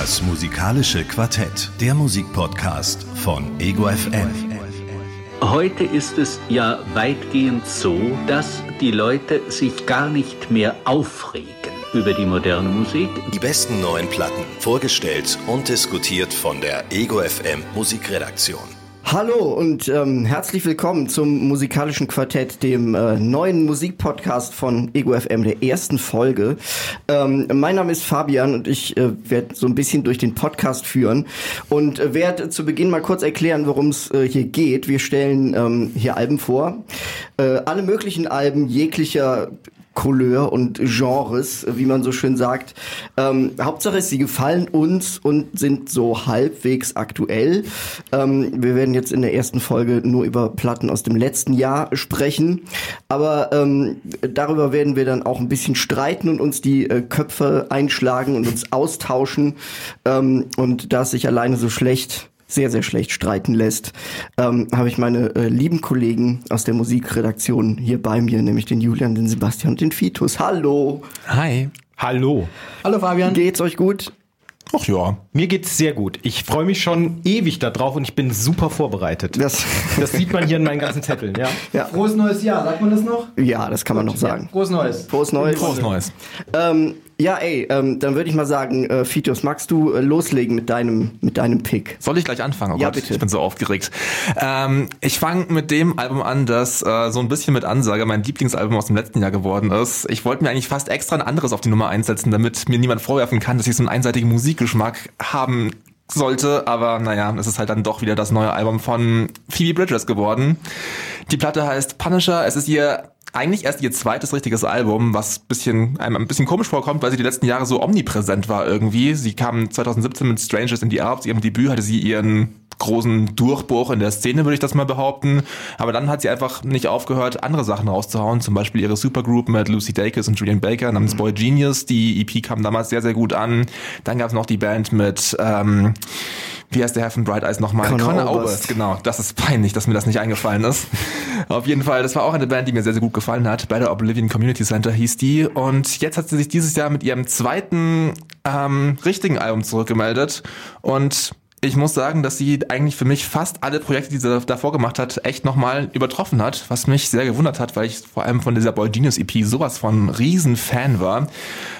Das musikalische Quartett, der Musikpodcast von Ego FM. Heute ist es ja weitgehend so, dass die Leute sich gar nicht mehr aufregen über die moderne Musik. Die besten neuen Platten, vorgestellt und diskutiert von der Ego FM Musikredaktion. Hallo und ähm, herzlich willkommen zum musikalischen Quartett, dem äh, neuen Musikpodcast von Ego FM, der ersten Folge. Ähm, mein Name ist Fabian und ich äh, werde so ein bisschen durch den Podcast führen und äh, werde zu Beginn mal kurz erklären, worum es äh, hier geht. Wir stellen ähm, hier Alben vor, äh, alle möglichen Alben jeglicher Couleur und Genres, wie man so schön sagt. Ähm, Hauptsache ist, sie gefallen uns und sind so halbwegs aktuell. Ähm, wir werden jetzt in der ersten Folge nur über Platten aus dem letzten Jahr sprechen, aber ähm, darüber werden wir dann auch ein bisschen streiten und uns die äh, Köpfe einschlagen und uns austauschen. Ähm, und da es sich alleine so schlecht sehr, sehr schlecht streiten lässt, ähm, habe ich meine äh, lieben Kollegen aus der Musikredaktion hier bei mir, nämlich den Julian, den Sebastian und den Fitus. Hallo! Hi. Hallo. Hallo Fabian. Geht's euch gut? Ach ja, mir geht's sehr gut. Ich freue mich schon ewig darauf und ich bin super vorbereitet. Das, das sieht man hier in meinen ganzen Zetteln, ja. ja. Frohes neues Jahr, sagt man das noch? Ja, das kann man noch sagen. Ja. Frohes Neues. Frohes Neues. Frohes Neues. Ähm, ja, ey, ähm, dann würde ich mal sagen, äh, Fitus, magst du äh, loslegen mit deinem, mit deinem Pick? Soll ich gleich anfangen? Oh Ja, Gott, bitte. ich bin so aufgeregt. Ähm, ich fange mit dem Album an, das äh, so ein bisschen mit Ansage mein Lieblingsalbum aus dem letzten Jahr geworden ist. Ich wollte mir eigentlich fast extra ein anderes auf die Nummer einsetzen, damit mir niemand vorwerfen kann, dass ich so einen einseitigen Musikgeschmack haben sollte, aber naja, es ist halt dann doch wieder das neue Album von Phoebe Bridgers geworden. Die Platte heißt Punisher, es ist ihr eigentlich erst ihr zweites richtiges Album, was bisschen, einem ein bisschen komisch vorkommt, weil sie die letzten Jahre so omnipräsent war irgendwie. Sie kam 2017 mit Strangers in the Alps, ihrem Debüt hatte sie ihren großen Durchbruch in der Szene, würde ich das mal behaupten. Aber dann hat sie einfach nicht aufgehört, andere Sachen rauszuhauen, zum Beispiel ihre Supergroup mit Lucy Dacus und Julian Baker namens Boy Genius. Die EP kam damals sehr, sehr gut an. Dann gab es noch die Band mit, ähm, wie heißt der Herr von Bright Eyes nochmal? Conor Oberst. Oberst, genau. Das ist peinlich, dass mir das nicht eingefallen ist. Auf jeden Fall, das war auch eine Band, die mir sehr, sehr gut gefallen hat. Bei der Oblivion Community Center hieß die. Und jetzt hat sie sich dieses Jahr mit ihrem zweiten ähm, richtigen Album zurückgemeldet. Und ich muss sagen, dass sie eigentlich für mich fast alle Projekte, die sie davor gemacht hat, echt nochmal übertroffen hat, was mich sehr gewundert hat, weil ich vor allem von dieser Boy Genius EP sowas von riesen Fan war.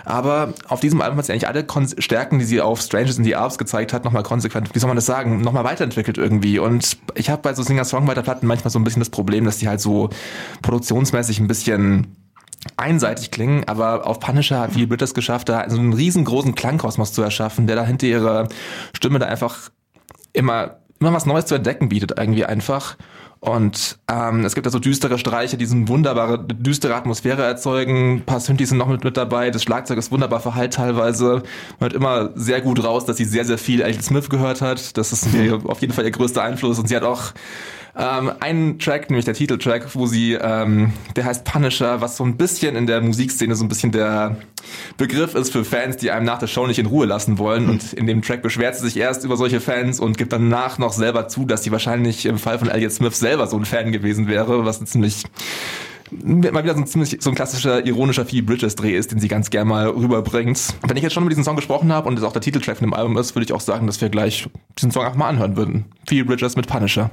Aber auf diesem Album hat sie eigentlich alle Kon Stärken, die sie auf Strangers in the Alps gezeigt hat, nochmal konsequent, wie soll man das sagen, nochmal weiterentwickelt irgendwie. Und ich habe bei so Singer-Songwriter-Platten manchmal so ein bisschen das Problem, dass die halt so produktionsmäßig ein bisschen einseitig klingen, aber auf Punisher hat Phoebe Bridgers geschafft, da so einen riesengroßen Klangkosmos zu erschaffen, der da hinter ihrer Stimme da einfach immer, immer was Neues zu entdecken bietet, irgendwie einfach. Und ähm, es gibt da so düstere Streiche, die so eine wunderbare, düstere Atmosphäre erzeugen. Ein paar Synthes sind noch mit, mit dabei. Das Schlagzeug ist wunderbar verhallt teilweise. Man hört immer sehr gut raus, dass sie sehr, sehr viel Elton Smith gehört hat. Das ist auf jeden Fall ihr größter Einfluss. Und sie hat auch ähm, einen Track, nämlich der Titeltrack, wo sie, ähm, der heißt Punisher, was so ein bisschen in der Musikszene so ein bisschen der Begriff ist für Fans, die einem nach der Show nicht in Ruhe lassen wollen. Und in dem Track beschwert sie sich erst über solche Fans und gibt danach noch selber zu, dass sie wahrscheinlich im Fall von Elliot Smith selber so ein Fan gewesen wäre, was ziemlich mal wieder so ein ziemlich so ein klassischer ironischer Phoebe Bridges Dreh ist, den sie ganz gern mal rüberbringt. Wenn ich jetzt schon über diesen Song gesprochen habe und es auch der Titeltrack von dem Album ist, würde ich auch sagen, dass wir gleich diesen Song einfach mal anhören würden. Phoebe Bridges mit Punisher.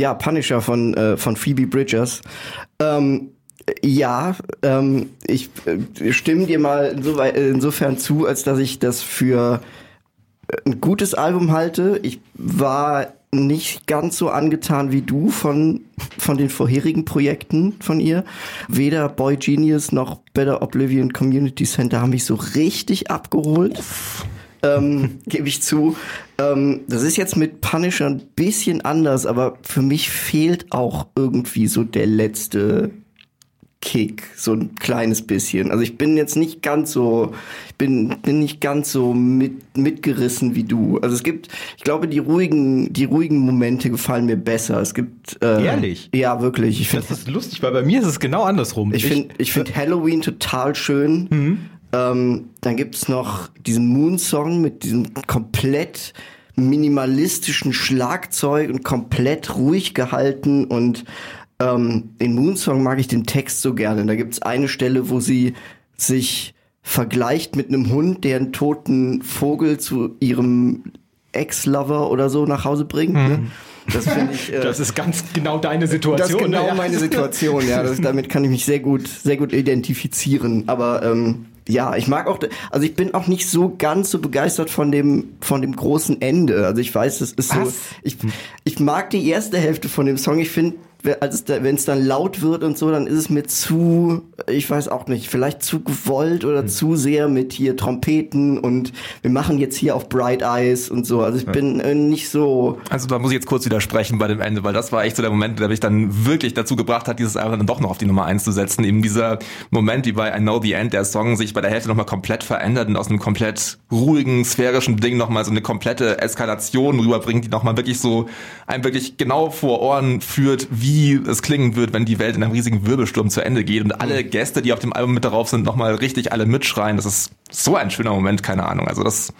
Ja, Punisher von, äh, von Phoebe Bridgers. Ähm, Ja, ähm, ich äh, stimme dir mal insofern zu, als dass ich das für ein gutes Album halte. Ich war nicht ganz so angetan wie du von, von den vorherigen Projekten von ihr. Weder Boy Genius noch Better Oblivion Community Center haben mich so richtig abgeholt. Ähm, gebe ich zu. Ähm, das ist jetzt mit Punisher ein bisschen anders, aber für mich fehlt auch irgendwie so der letzte Kick, so ein kleines bisschen. Also ich bin jetzt nicht ganz so, ich bin, bin nicht ganz so mit, mitgerissen wie du. Also es gibt, ich glaube, die ruhigen, die ruhigen Momente gefallen mir besser. Es gibt äh, Ehrlich? Ja, wirklich. Ich finde, Das ist lustig, weil bei mir ist es genau andersrum. ich finde, ich finde Halloween total schön. Ähm, dann gibt's noch diesen Moon-Song mit diesem komplett minimalistischen Schlagzeug und komplett ruhig gehalten und ähm, den Moon-Song mag ich den Text so gerne. Da gibt's eine Stelle, wo sie sich vergleicht mit einem Hund, der einen toten Vogel zu ihrem Ex-Lover oder so nach Hause bringt. Ne? Das finde ich. Äh, das ist ganz genau deine Situation. das ist genau ne? Ja. meine Situation, ja. Das, damit kann ich mich sehr gut, sehr gut identifizieren. Aber ähm, ja, ich mag auch, also ich bin auch nicht so ganz so begeistert von dem, von dem großen Ende. Also ich weiß, es ist so, Was? ich, ich mag die erste Hälfte von dem Song. Ich finde, wenn es dann laut wird und so, dann ist es mir zu, ich weiß auch nicht, vielleicht zu gewollt oder zu sehr mit hier Trompeten und wir machen jetzt hier auf Bright Eyes und so. Also ich bin äh, nicht so. Also da muss ich jetzt kurz widersprechen bei dem Ende, weil das war echt so der Moment, der mich dann wirklich dazu gebracht hat, dieses Album dann doch noch auf die Nummer eins zu setzen. Eben dieser Moment, wie bei I Know the End, der Song sich bei der Hälfte nochmal komplett verändert und aus einem komplett ruhigen, sphärischen Ding nochmal so eine komplette Eskalation rüberbringt, die nochmal wirklich so einem wirklich genau vor Ohren führt, wie es klingen wird, wenn die Welt in einem riesigen Wirbelsturm zu Ende geht und alle Gäste, die auf dem Album mit darauf sind, nochmal richtig alle mitschreien. Das ist so ein schöner Moment, keine Ahnung. Also das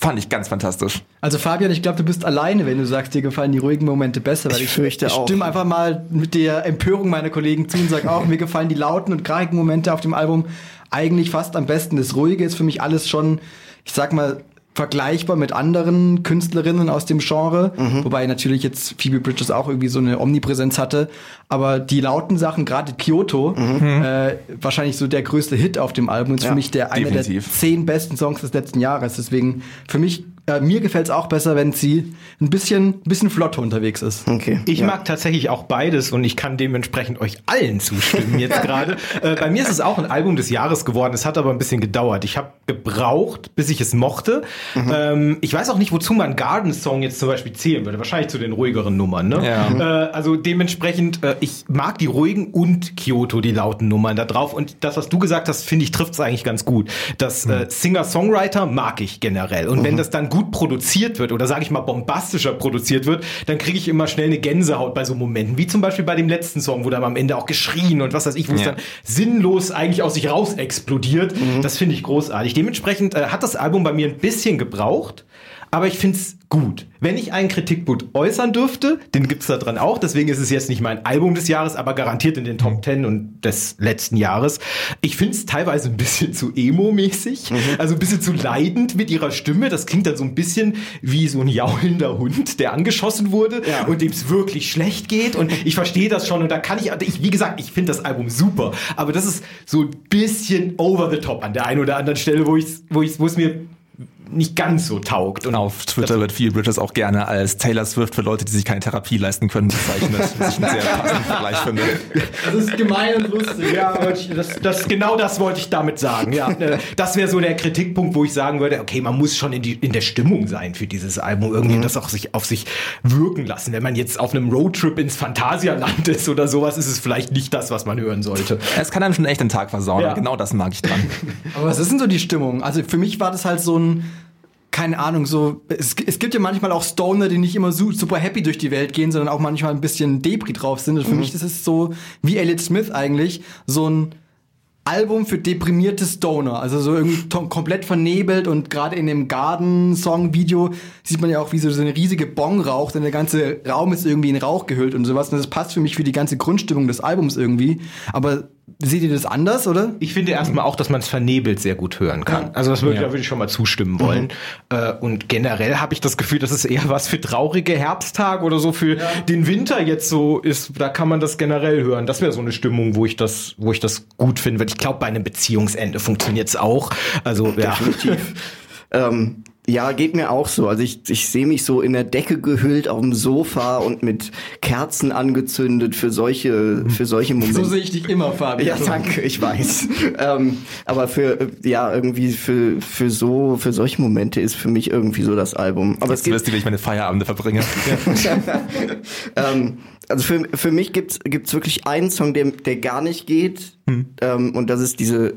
fand ich ganz fantastisch. Also Fabian, ich glaube, du bist alleine, wenn du sagst, dir gefallen die ruhigen Momente besser. Weil Ich fürchte ich auch. stimme einfach mal mit der Empörung meiner Kollegen zu und sage auch, mir gefallen die lauten und krachigen Momente auf dem Album eigentlich fast am besten. Das Ruhige ist für mich alles schon, ich sag mal, vergleichbar mit anderen Künstlerinnen aus dem Genre, wobei natürlich jetzt Phoebe Bridges auch irgendwie so eine Omnipräsenz hatte, aber die lauten Sachen, gerade Kyoto, äh, wahrscheinlich so der größte Hit auf dem Album, ist Ja, für mich der einer der zehn besten Songs des letzten Jahres. Deswegen für mich, äh, mir gefällt es auch besser, wenn sie ein bisschen, ein bisschen flotter unterwegs ist. Okay. Ich ja. mag tatsächlich auch beides und ich kann dementsprechend euch allen zustimmen jetzt gerade. Äh, bei mir ist es auch ein Album des Jahres geworden. Es hat aber ein bisschen gedauert. Ich habe gebraucht, bis ich es mochte. Ähm, ich weiß auch nicht, wozu man Garden Song jetzt zum Beispiel zählen würde. Wahrscheinlich zu den ruhigeren Nummern. Ne? Ja. Äh, also dementsprechend, äh, ich mag die ruhigen und Kyoto, die lauten Nummern da drauf. Und das, was du gesagt hast, finde ich, trifft es eigentlich ganz gut. Das äh, Singer-Songwriter mag ich generell. Und wenn das dann gut produziert wird oder sage ich mal bombastischer produziert wird, dann kriege ich immer schnell eine Gänsehaut bei so Momenten. Wie zum Beispiel bei dem letzten Song, wo dann am Ende auch geschrien und was weiß ich, wo es Ja. dann sinnlos eigentlich aus sich raus explodiert. Das finde ich großartig. Dementsprechend äh, hat das Album bei mir ein bisschen gebraucht. Aber ich finde es gut. Wenn ich einen Kritikpunkt äußern dürfte, den gibt's da dran auch, deswegen ist es jetzt nicht mein Album des Jahres, aber garantiert in den Top 10 und des letzten Jahres. Ich finde es teilweise ein bisschen zu emo-mäßig, also ein bisschen zu leidend mit ihrer Stimme. Das klingt dann so ein bisschen wie so ein jaulender Hund, der angeschossen wurde und dem es wirklich schlecht geht. Und ich verstehe das schon und da kann ich, ich wie gesagt, ich finde das Album super, aber das ist so ein bisschen over the top an der einen oder anderen Stelle, wo ich wo ich wo es mir nicht ganz so taugt. Und Auf Twitter wird Phoebe Bridges auch gerne als Taylor Swift für Leute, die sich keine Therapie leisten können, bezeichnet. Was ich einen sehr passenden Vergleich finde. Das ist gemein und lustig. Ja, das, das, genau das wollte ich damit sagen. Ja, das wäre so der Kritikpunkt, wo ich sagen würde, okay, man muss schon in, die, in der Stimmung sein für dieses Album, irgendwie Mhm. das auch sich auf sich wirken lassen. Wenn man jetzt auf einem Roadtrip ins Phantasialand ist oder sowas, ist es vielleicht nicht das, was man hören sollte. Es kann einem schon echt den Tag versauen. Ja. Genau das mag ich dran. Aber was ist denn so die Stimmung? Also für mich war das halt so ein, keine Ahnung, so, es, es gibt ja manchmal auch Stoner, die nicht immer su super happy durch die Welt gehen, sondern auch manchmal ein bisschen Depri drauf sind. Und für mich ist es so, wie Elliot Smith eigentlich, so ein Album für deprimierte Stoner. Also so irgendwie komplett vernebelt und gerade in dem Garden-Song-Video sieht man ja auch, wie so, so eine riesige Bong raucht und der ganze Raum ist irgendwie in Rauch gehüllt und sowas. Und das passt für mich für die ganze Grundstimmung des Albums irgendwie. Aber seht ihr das anders, oder? Ich finde erstmal auch, dass man es vernebelt sehr gut hören kann. Also das würde, da würde ich schon mal zustimmen wollen. Äh, und generell habe ich das Gefühl, dass es eher was für traurige Herbsttage oder so für den Winter jetzt so ist. Da kann man das generell hören. Das wäre so eine Stimmung, wo ich das, wo ich das gut finde. Weil ich glaube, bei einem Beziehungsende funktioniert es auch. Also ja. Definitiv. ähm, ja, geht mir auch so. Also ich, ich sehe mich so in der Decke gehüllt auf dem Sofa und mit Kerzen angezündet für solche, für solche Momente. So sehe ich dich immer, Fabian. Ja, danke, ich weiß. ähm, aber für, ja, irgendwie für, für so, für solche Momente ist für mich irgendwie so das Album. Aber es Jetzt gibt, wisst ihr, wie ich meine Feierabende verbringe. ähm, also für, für mich gibt's gibt's wirklich einen Song, der, der gar nicht geht. Ähm, und das ist diese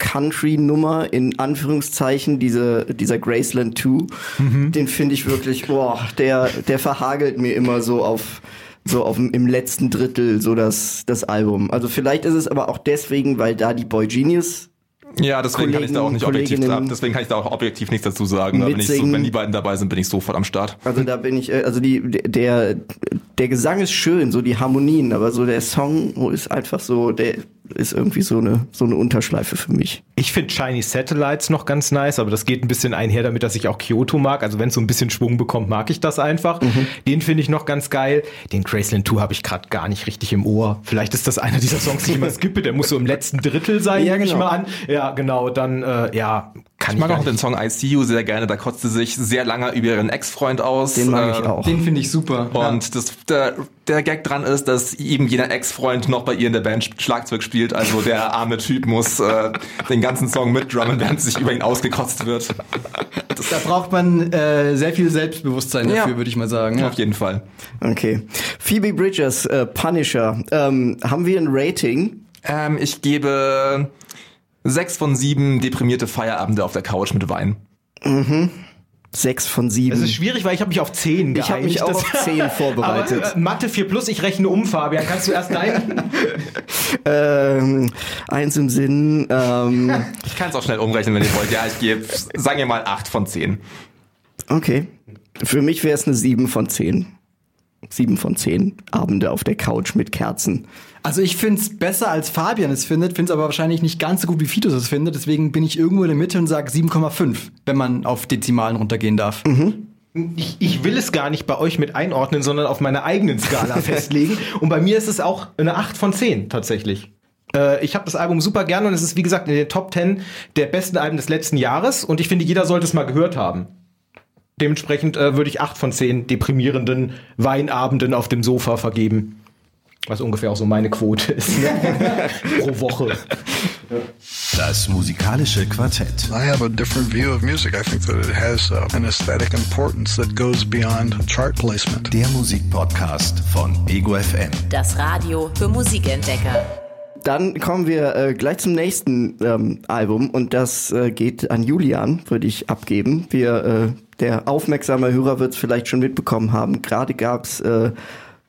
Country-Nummer in Anführungszeichen, diese, dieser Graceland 2. Den finde ich wirklich, boah, der, der verhagelt mir immer so auf so auf im letzten Drittel so das, das Album. Also vielleicht ist es aber auch deswegen, weil da die Boy Genius Ja, deswegen kann ich da auch nicht objektiv deswegen kann ich da auch objektiv nichts dazu sagen. Ich so, wenn die beiden dabei sind, bin ich sofort am Start. Also da bin ich, äh, also die, der, der Gesang ist schön, so die Harmonien, aber so der Song ist einfach so, der ist irgendwie so eine, so eine Unterschleife für mich. Ich finde Shiny Satellites noch ganz nice, aber das geht ein bisschen einher damit, dass ich auch Kyoto mag. Also wenn es so ein bisschen Schwung bekommt, mag ich das einfach. Den finde ich noch ganz geil. Den Graceland 2 habe ich gerade gar nicht richtig im Ohr. Vielleicht ist das einer dieser Songs, die ich immer skippe. Der muss so im letzten Drittel sein, Ja, nehme ich genau. mal an. Ja, genau. Dann, äh, ja, kann Ich ich, mag auch den. Song I See You sehr gerne. Da kotzt sie sich sehr lange über ihren Ex-Freund aus. Den mag ich Äh, auch. Den finde ich super. Und das, der, der Gag dran ist, dass eben jener Ex-Freund noch bei ihr in der Band Schlagzeug spielt. Also der arme Typ muss äh, den ganzen Song mitdrummen, während sich über ihn ausgekotzt wird. Da braucht man äh, sehr viel Selbstbewusstsein Ja. dafür, würde ich mal sagen. Ja. Auf jeden Fall. Okay. Phoebe Bridgers, äh, Punisher. Ähm, haben wir ein Rating? Ähm, ich gebe sechs von sieben deprimierte Feierabende auf der Couch mit Wein. Sechs von sieben. Das ist schwierig, weil ich habe mich auf 10 Ich hab mich geeinigt. auch auf 10 vorbereitet. Aber, äh, Mathe 4 plus, ich rechne um, Fabian. Kannst du erst deinen? ähm, eins im Sinn. Ähm, Ich kann es auch schnell umrechnen, wenn ihr wollt. Ja, ich gebe, sagen wir mal, acht von zehn. okay. Für mich wäre es eine sieben von zehn. Sieben von zehn Abende auf der Couch mit Kerzen. Also ich finde es besser als Fabian es findet, finde es aber wahrscheinlich nicht ganz so gut wie Fitus es findet. Deswegen bin ich irgendwo in der Mitte und sage 7,5, wenn man auf Dezimalen runtergehen darf. Ich, ich will es gar nicht bei euch mit einordnen, sondern auf meiner eigenen Skala festlegen. Und bei mir ist es auch eine 8 von 10 tatsächlich. Äh, ich habe das Album super gerne und es ist, wie gesagt, in den Top 10 der besten Alben des letzten Jahres. Und ich finde, jeder sollte es mal gehört haben. Dementsprechend äh, würde ich 8 von 10 deprimierenden Weinabenden auf dem Sofa vergeben. Was ungefähr auch so meine Quote ist. Pro Woche. Das musikalische Quartett. I have a different view of music. I think that it has uh, an aesthetic importance that goes beyond chart placement. Der Musikpodcast von Ego FM. Das Radio für Musikentdecker. Dann kommen wir äh, gleich zum nächsten ähm, Album und das äh, geht an Julian, würde ich abgeben. Wir, äh, der aufmerksame Hörer wird es vielleicht schon mitbekommen haben. Gerade gab's äh,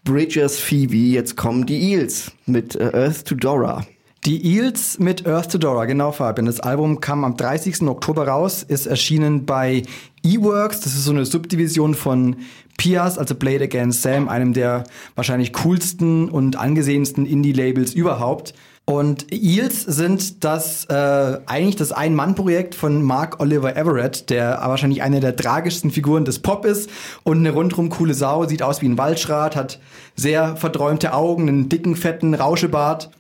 Bridges Phoebe, jetzt kommen die Eels mit äh, Earth to Dora. Die Eels mit Earth to Dora, genau Fabian. Das Album kam am 30. Oktober raus, ist erschienen bei E-Works. Das ist so eine Subdivision von Pias, also Blade Against Sam, einem der wahrscheinlich coolsten und angesehensten Indie-Labels überhaupt. Und Eels sind das äh, eigentlich das Ein-Mann-Projekt von Mark Oliver Everett, der wahrscheinlich eine der tragischsten Figuren des Pop ist und eine rundrum coole Sau, sieht aus wie ein Waldschrat, hat sehr verträumte Augen, einen dicken, fetten Rauschebart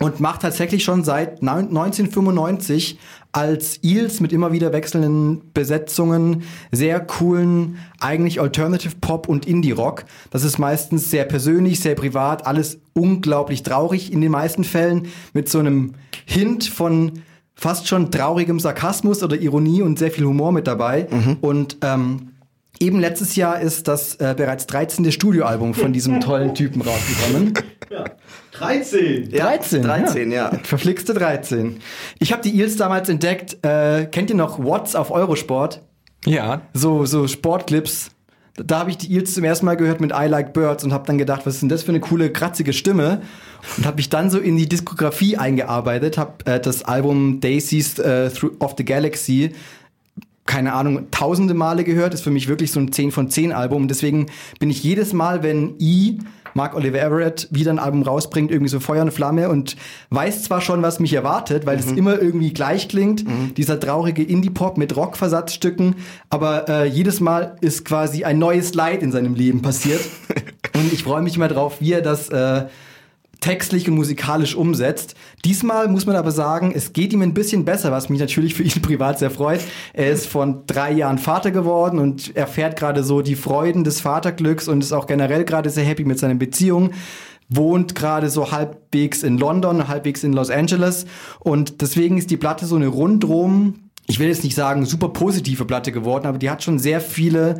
und macht tatsächlich schon seit neun- 1995 als Eels mit immer wieder wechselnden Besetzungen sehr coolen, eigentlich Alternative Pop und Indie Rock. Das ist meistens sehr persönlich, sehr privat, alles unglaublich traurig in den meisten Fällen mit so einem Hint von fast schon traurigem Sarkasmus oder Ironie und sehr viel Humor mit dabei. Und ähm, Eben letztes Jahr ist das äh, bereits 13. Studioalbum von diesem tollen Typen rausgekommen. 13. 13. 13, ja. Verflixte 13. Ich habe die Eels damals entdeckt. Äh, kennt ihr noch Watts auf Eurosport? Ja, So, so Sportclips. Da habe ich die Eels zum ersten Mal gehört mit I Like Birds und habe dann gedacht, was ist denn das für eine coole, kratzige Stimme? Und habe mich dann so in die Diskografie eingearbeitet, habe äh, das Album Daisies äh, Through of the Galaxy keine Ahnung, tausende Male gehört, ist für mich wirklich so ein 10 von 10 Album. Und deswegen bin ich jedes Mal, wenn I Mark Oliver Everett wieder ein Album rausbringt, irgendwie so Feuer und Flamme und weiß zwar schon, was mich erwartet, weil es immer irgendwie gleich klingt, dieser traurige Indie-Pop mit Rockversatzstücken, aber äh, jedes Mal ist quasi ein neues Leid in seinem Leben passiert. Und ich freue mich mal drauf, wie er das äh, textlich und musikalisch umsetzt. Diesmal muss man aber sagen, es geht ihm ein bisschen besser, was mich natürlich für ihn privat sehr freut. Er ist von drei Jahren Vater geworden und erfährt gerade so die Freuden des Vaterglücks und ist auch generell gerade sehr happy mit seiner Beziehung wohnt gerade so halbwegs in London, halbwegs in Los Angeles und deswegen ist die Platte so eine rundrum, ich will jetzt nicht sagen super positive Platte geworden, aber die hat schon sehr viele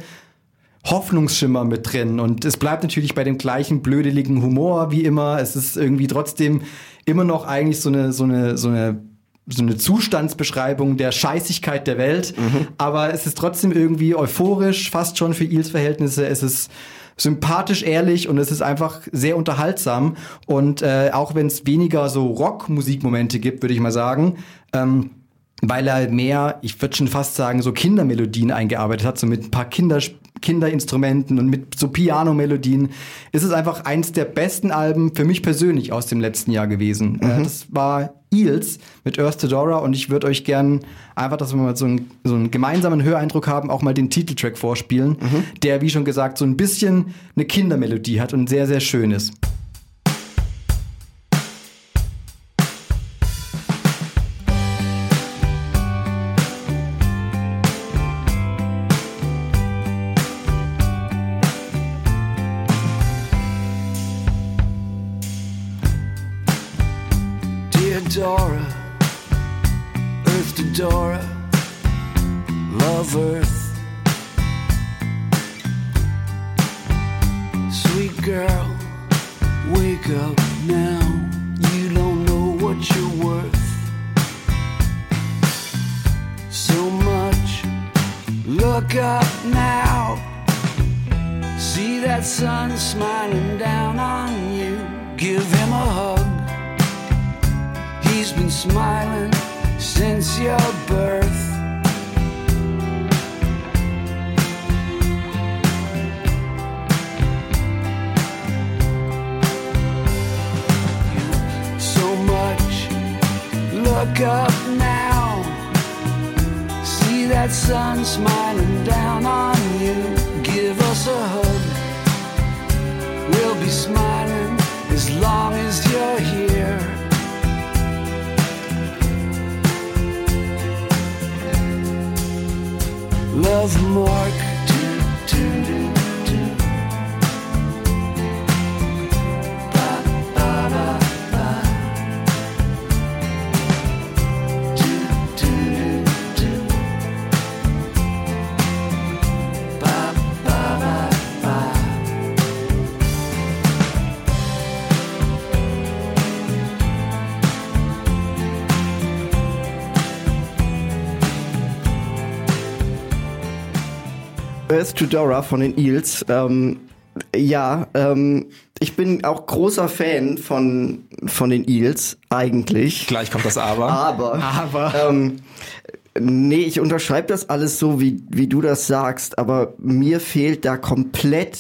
Hoffnungsschimmer mit drin und es bleibt natürlich bei dem gleichen blödeligen Humor wie immer. Es ist irgendwie trotzdem immer noch eigentlich so eine so eine so eine so eine Zustandsbeschreibung der Scheißigkeit der Welt, aber es ist trotzdem irgendwie euphorisch, fast schon für Ils Verhältnisse. Es ist sympathisch, ehrlich und es ist einfach sehr unterhaltsam und äh, auch wenn es weniger so Rockmusikmomente gibt, würde ich mal sagen. Ähm, weil er mehr, ich würde schon fast sagen, so Kindermelodien eingearbeitet hat, so mit ein paar Kinder, Kinderinstrumenten und mit so Piano-Melodien, ist es einfach eins der besten Alben für mich persönlich aus dem letzten Jahr gewesen. Äh, das war Eels mit Earth to Dora und ich würde euch gern einfach, dass wir mal so einen, so einen gemeinsamen Höreindruck haben, auch mal den Titeltrack vorspielen, der, wie schon gesagt, so ein bisschen eine Kindermelodie hat und sehr, sehr schön ist. Dora, Earth to Dora, love Earth to Dora von den Eels. Ähm, ja, ähm, ich bin auch großer Fan von, von den Eels, eigentlich. Gleich kommt das Aber. Aber, Aber. Ähm, nee, ich unterschreibe das alles so, wie, wie du das sagst, aber mir fehlt da komplett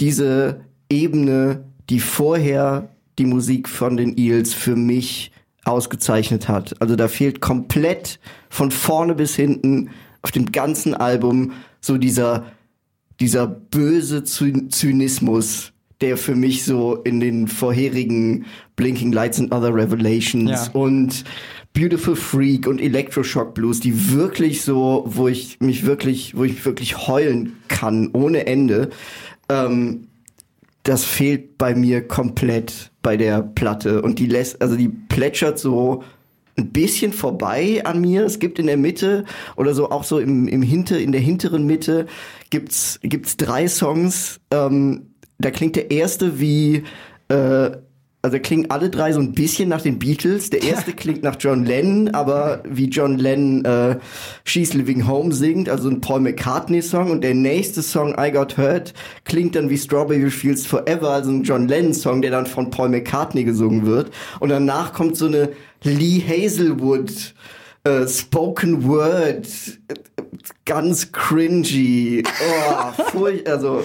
diese Ebene, die vorher die Musik von den Eels für mich ausgezeichnet hat. Also da fehlt komplett von vorne bis hinten auf dem ganzen Album so dieser, dieser böse Zy Zynismus, der für mich so in den vorherigen Blinking Lights and Other Revelations Ja. und Beautiful Freak und Electroshock Blues, die wirklich so, wo ich mich wirklich, wo ich wirklich heulen kann ohne Ende. Ähm, das fehlt bei mir komplett bei der Platte und die lässt, also die plätschert so ein bisschen vorbei an mir. Es gibt in der Mitte oder so auch so im, im Hinter, in der hinteren Mitte gibt's gibt's drei Songs. Ähm, da klingt der erste wie äh, also klingen alle drei so ein bisschen nach den Beatles. Der erste klingt nach John Lennon, aber wie John Lennon äh, She's Living Home singt, also ein Paul McCartney-Song. Und der nächste Song, I Got Hurt, klingt dann wie Strawberry Fields Forever, also ein John Lennon-Song, der dann von Paul McCartney gesungen wird. Und danach kommt so eine Lee Hazelwood äh, Spoken Word äh, ganz cringy. Oh, furch also,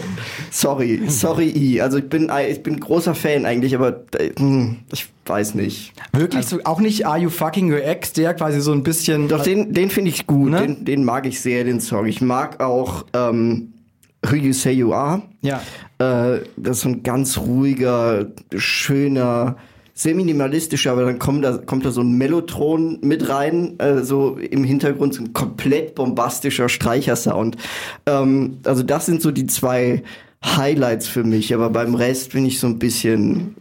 sorry, sorry, I. Also ich bin, ich bin großer Fan eigentlich, aber äh, hm, ich weiß nicht. Wirklich so, auch nicht Are You Fucking Your Ex, der quasi so ein bisschen. Doch, den, den finde ich gut, Ne? den, den mag ich sehr, den Song. Ich mag auch ähm, Who You Say You Are. Ja. Äh, das ist so ein ganz ruhiger, schöner, sehr minimalistischer, aber dann kommt da, kommt da so ein Mellotron mit rein, äh, so im Hintergrund so ein komplett bombastischer Streichersound. Ähm, also das sind so die zwei Highlights für mich, aber beim Rest bin ich so ein bisschen,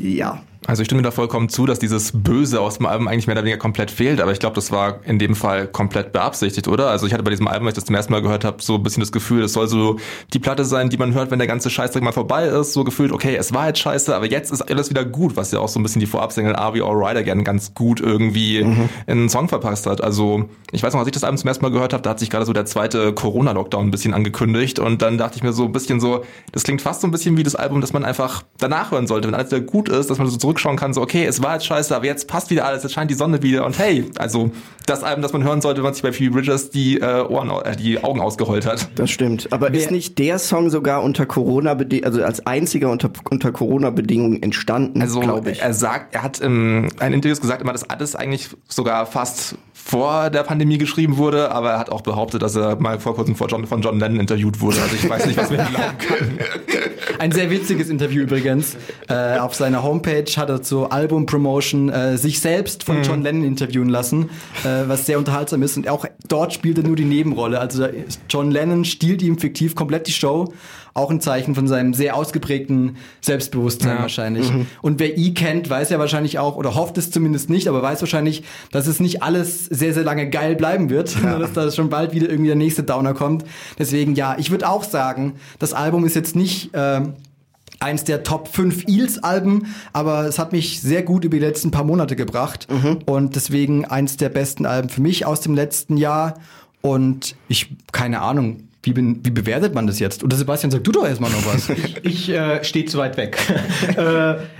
ja. Also ich stimme da vollkommen zu, dass dieses Böse aus dem Album eigentlich mehr oder weniger komplett fehlt, aber ich glaube, das war in dem Fall komplett beabsichtigt, oder? Also ich hatte bei diesem Album, als ich das zum ersten Mal gehört habe, so ein bisschen das Gefühl, es soll so die Platte sein, die man hört, wenn der ganze Scheißdreck mal vorbei ist, so gefühlt, okay, es war jetzt scheiße, aber jetzt ist alles wieder gut, was ja auch so ein bisschen die Vorabsingle Are We Alright Again ganz gut irgendwie in einen Song verpasst hat. Also ich weiß noch, als ich das Album zum ersten Mal gehört habe, da hat sich gerade so der zweite Corona-Lockdown ein bisschen angekündigt und dann dachte ich mir so ein bisschen so, das klingt fast so ein bisschen wie das Album, das man einfach danach hören sollte, wenn alles wieder gut ist, dass man so zurückschauen kann, so okay, es war jetzt scheiße, aber jetzt passt wieder alles, jetzt scheint die Sonne wieder und hey, also das Album, das man hören sollte, wenn man sich bei Phoebe Bridgers die äh, Ohren, äh, die Augen ausgeheult hat. Das stimmt. Aber ist nicht der Song sogar unter Corona also als einziger unter, unter Corona-Bedingungen entstanden, Also glaube ich. er sagt, er hat in einem Interviews gesagt, immer, dass alles eigentlich sogar fast vor der Pandemie geschrieben wurde, aber er hat auch behauptet, dass er mal vor kurzem vor John, von John Lennon interviewt wurde. Also ich weiß nicht, was wir glauben können. Ein sehr witziges Interview übrigens. Äh, auf seiner Homepage hat er zur Album-Promotion äh, sich selbst von John Lennon interviewen lassen, äh, was sehr unterhaltsam ist. Und auch dort spielt er nur die Nebenrolle. Also John Lennon stiehlt ihm fiktiv komplett die Show. Auch ein Zeichen von seinem sehr ausgeprägten Selbstbewusstsein Ja. wahrscheinlich. Und wer I kennt, weiß ja wahrscheinlich auch, oder hofft es zumindest nicht, aber weiß wahrscheinlich, dass es nicht alles sehr, sehr lange geil bleiben wird, sondern dass da schon bald wieder irgendwie der nächste Downer kommt. Deswegen ja, ich würde auch sagen, das Album ist jetzt nicht ähm, eins der Top 5 Eels-Alben, aber es hat mich sehr gut über die letzten paar Monate gebracht und deswegen eins der besten Alben für mich aus dem letzten Jahr und ich, keine Ahnung, wie, bin, wie bewertet man das jetzt? Oder Sebastian, sag du doch erstmal noch was. Ich äh, stehe zu weit weg. äh,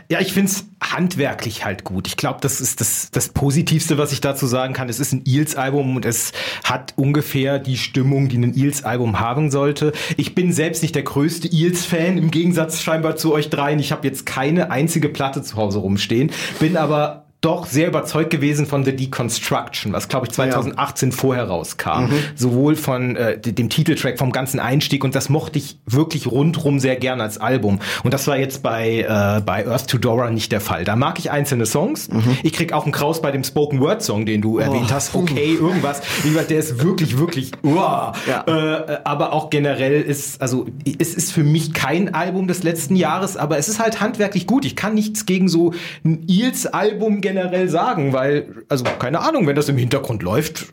ja, ich find's handwerklich halt gut. Ich glaube, das ist das, das Positivste, was ich dazu sagen kann. Es ist ein Eels-Album und es hat ungefähr die Stimmung, die ein Eels-Album haben sollte. Ich bin selbst nicht der größte Eels-Fan, im Gegensatz scheinbar zu euch dreien. Ich habe jetzt keine einzige Platte zu Hause rumstehen, bin aber doch sehr überzeugt gewesen von The Deconstruction, was glaube ich 2018 vorher rauskam. Sowohl von äh, dem Titeltrack, vom ganzen Einstieg und das mochte ich wirklich rundrum sehr gern als Album. Und das war jetzt bei, äh, bei Earth to Dora nicht der Fall. Da mag ich einzelne Songs. Ich krieg auch einen Kraus bei dem Spoken Word Song, den du erwähnt hast. Okay, irgendwas. Der ist wirklich, wirklich, uah. Ja. äh, aber auch generell ist, also es ist für mich kein Album des letzten Jahres, aber es ist halt handwerklich gut. Ich kann nichts gegen so ein Eels-Album generell sagen, weil, also keine Ahnung, wenn das im Hintergrund läuft,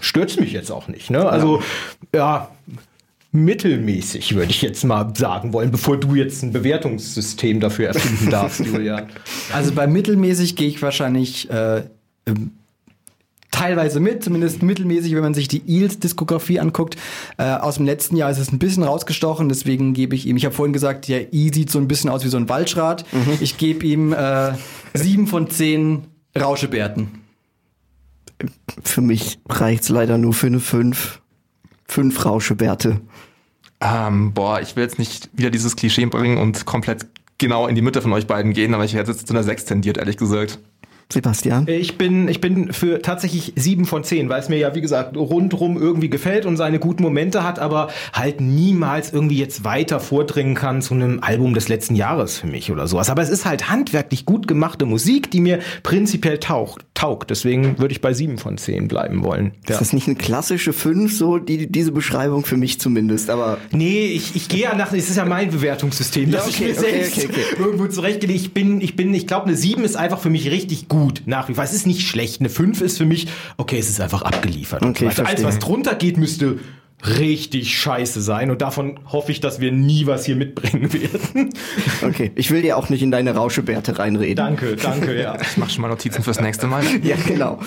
stört's mich jetzt auch nicht. Ne? Also ja. mittelmäßig, würde ich jetzt mal sagen wollen, bevor du jetzt ein Bewertungssystem dafür erfinden darfst, Julian. Also bei mittelmäßig gehe ich wahrscheinlich äh, teilweise mit, zumindest mittelmäßig, wenn man sich die Eels-Diskografie anguckt. Äh, aus dem letzten Jahr ist es ein bisschen rausgestochen, deswegen gebe ich ihm, ich habe vorhin gesagt, der E sieht so ein bisschen aus wie so ein Waldschrat. Ich gebe ihm äh, sieben von zehn Rauschebärten. Für mich reicht's leider nur für eine 5. Fünf Rauschebärte. Ähm, boah, ich will jetzt nicht wieder dieses Klischee bringen und komplett genau in die Mitte von euch beiden gehen, aber ich hätte jetzt zu einer 6 tendiert, ehrlich gesagt. Sebastian? Ich bin, ich bin für tatsächlich sieben von zehn, weil es mir ja, wie gesagt, rundrum irgendwie gefällt und seine guten Momente hat, aber halt niemals irgendwie jetzt weiter vordringen kann zu einem Album des letzten Jahres für mich oder sowas. Aber es ist halt handwerklich gut gemachte Musik, die mir prinzipiell taugt. taugt. Deswegen würde ich bei sieben von zehn bleiben wollen. Ist das nicht eine klassische 5, so die, diese Beschreibung für mich zumindest, aber Nee, ich, ich gehe ja nach, es ist ja mein Bewertungssystem, das okay, ich mir okay, selbst okay, irgendwo zurechtgelegt. Ich bin, ich bin, ich glaube, eine 7 ist einfach für mich richtig gut nach wie vor. Es ist nicht schlecht. Eine 5 ist für mich, okay, es ist einfach abgeliefert. Okay, so weiter. Alles, was drunter geht, müsste richtig scheiße sein. Und davon hoffe ich, dass wir nie was hier mitbringen werden. okay. Ich will dir auch nicht in deine Rauschebärte reinreden. danke, danke, ja. Ich mach schon mal Notizen fürs nächste Mal. Ja, genau.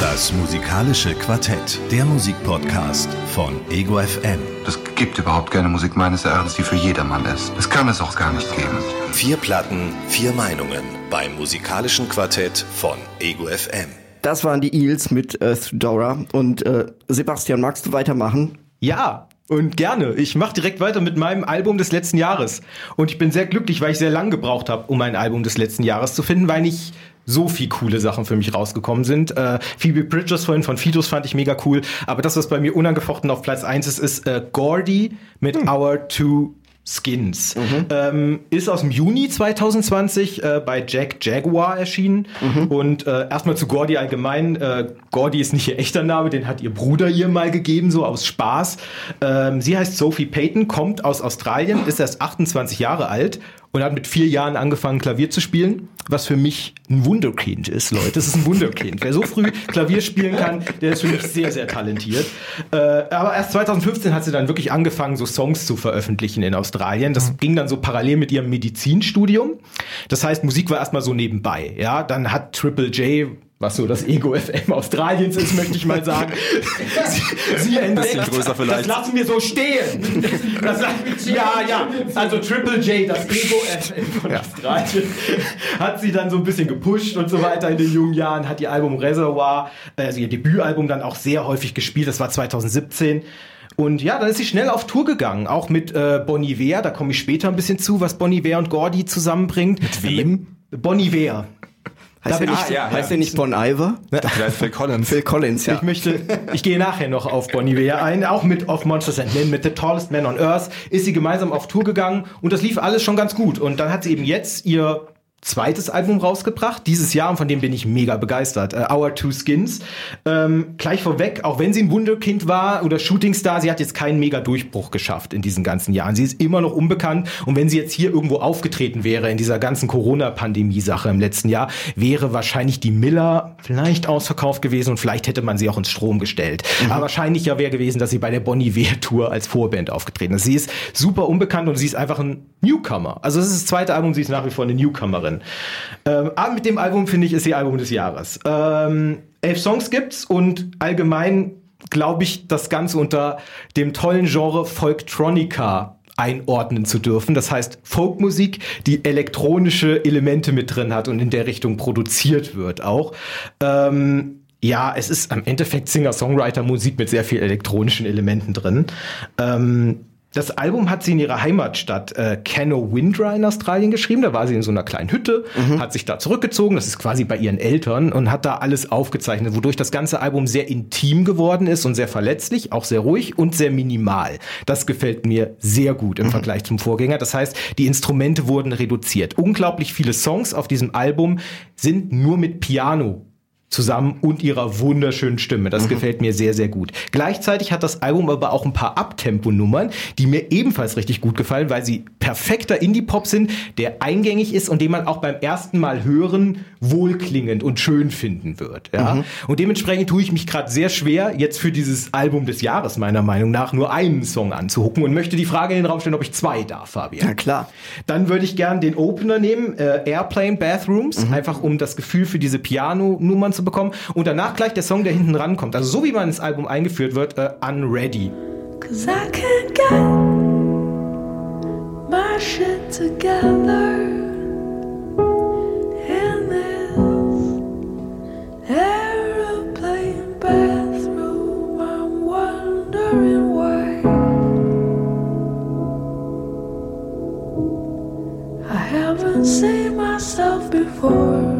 Das musikalische Quartett, der Musikpodcast von Ego FM. Es gibt überhaupt keine Musik meines Erachtens, die für jedermann ist. Das kann es auch gar nicht geben. Vier Platten, vier Meinungen beim musikalischen Quartett von Ego FM. Das waren die Eels mit äh, Thudora. Und äh, Sebastian, magst du weitermachen? Ja, und gerne. Ich mache direkt weiter mit meinem Album des letzten Jahres. Und ich bin sehr glücklich, weil ich sehr lang gebraucht habe, um ein Album des letzten Jahres zu finden, weil nicht so viel coole Sachen für mich rausgekommen sind. Äh, Phoebe Bridgers vorhin von Fidos fand ich mega cool. Aber das, was bei mir unangefochten auf Platz 1 ist, ist äh, Gordy mit Our Two Skins. Ähm, ist aus dem Juni 2020 äh, bei Jack Jaguar erschienen. Und äh, erstmal zu Gordy allgemein. Äh, Gordy ist nicht ihr echter Name, den hat ihr Bruder ihr mal gegeben, so aus Spaß. Ähm, sie heißt Sophie Payton, kommt aus Australien, ist erst 28 Jahre alt und hat mit vier Jahren angefangen, Klavier zu spielen, was für mich ein Wunderkind ist, Leute. Das ist ein Wunderkind. Wer so früh Klavier spielen kann, der ist für mich sehr, sehr talentiert. Äh, aber erst 2015 hat sie dann wirklich angefangen, so Songs zu veröffentlichen in Australien. Das ging dann so parallel mit ihrem Medizinstudium. Das heißt, Musik war erstmal so nebenbei. Ja, dann hat Triple J was so das Ego FM Australiens ist, möchte ich mal sagen. sie, sie entdeckt, größer vielleicht. Das lassen wir so stehen. Das, ja, ja. Also Triple J, das Ego FM von Australien, hat sie dann so ein bisschen gepusht und so weiter in den jungen Jahren, hat ihr Album Reservoir, also ihr Debütalbum dann auch sehr häufig gespielt. Das war 2017. Und ja, dann ist sie schnell auf Tour gegangen, auch mit äh, Bon Iver, da komme ich später ein bisschen zu, was Bon Iver und Gordy zusammenbringt. Mit wem? Bon Iver. Heißt, bin der, ich- nicht, ah, ja, heißt ja. der nicht Bon Iver? Vielleicht Phil Collins. Phil Collins, ja. Ich möchte, ich gehe nachher noch auf Bon Iver ein, auch mit auf Monsters and Men, mit The Tallest Man on Earth, ist sie gemeinsam auf Tour gegangen und das lief alles schon ganz gut. Und dann hat sie eben jetzt ihr zweites Album rausgebracht, dieses Jahr, und von dem bin ich mega begeistert. Äh, Our Two Skins. Ähm, gleich vorweg, auch wenn sie ein Wunderkind war oder Shootingstar, sie hat jetzt keinen mega Durchbruch geschafft in diesen ganzen Jahren. Sie ist immer noch unbekannt und wenn sie jetzt hier irgendwo aufgetreten wäre in dieser ganzen Corona-Pandemie-Sache im letzten Jahr, wäre wahrscheinlich die Miller vielleicht ausverkauft gewesen und vielleicht hätte man sie auch ins Strom gestellt. Aber wahrscheinlicher wäre gewesen, dass sie bei der Bonnie Iver Tour als Vorband aufgetreten ist. Sie ist super unbekannt und sie ist einfach ein Newcomer. Also es ist das zweite Album, sie ist nach wie vor eine Newcomerin. Ähm, aber mit dem Album finde ich ist sie Album des Jahres. Ähm, elf Songs gibt's und allgemein glaube ich, das Ganze unter dem tollen Genre Folktronica einordnen zu dürfen. Das heißt Folkmusik, die elektronische Elemente mit drin hat und in der Richtung produziert wird auch. Ähm, ja, es ist am Endeffekt Singer-Songwriter-Musik mit sehr viel elektronischen Elementen drin. Ähm, das Album hat sie in ihrer Heimatstadt äh, Cano-Windra in Australien geschrieben. Da war sie in so einer kleinen Hütte, hat sich da zurückgezogen. Das ist quasi bei ihren Eltern und hat da alles aufgezeichnet, wodurch das ganze Album sehr intim geworden ist und sehr verletzlich, auch sehr ruhig und sehr minimal. Das gefällt mir sehr gut im Vergleich zum Vorgänger. Das heißt, die Instrumente wurden reduziert. Unglaublich viele Songs auf diesem Album sind nur mit Piano zusammen und ihrer wunderschönen Stimme. Das gefällt mir sehr, sehr gut. Gleichzeitig hat das Album aber auch ein paar Abtempo-Nummern, die mir ebenfalls richtig gut gefallen, weil sie perfekter Indie-Pop sind, der eingängig ist und den man auch beim ersten Mal hören wohlklingend und schön finden wird. Ja? Und dementsprechend tue ich mich gerade sehr schwer, jetzt für dieses Album des Jahres meiner Meinung nach nur einen Song anzuhucken und möchte die Frage in den Raum stellen, ob ich zwei darf, Fabian. Ja, klar. Dann würde ich gern den Opener nehmen, äh, Airplane Bathrooms, einfach um das Gefühl für diese Piano-Nummern zu bekommen. Und danach gleich der Song, der hinten rankommt. Also so wie man ins Album eingeführt wird, äh, Unready. Cause I can't get my shit together in this aeroplane bathroom. I'm wondering why I haven't seen myself before.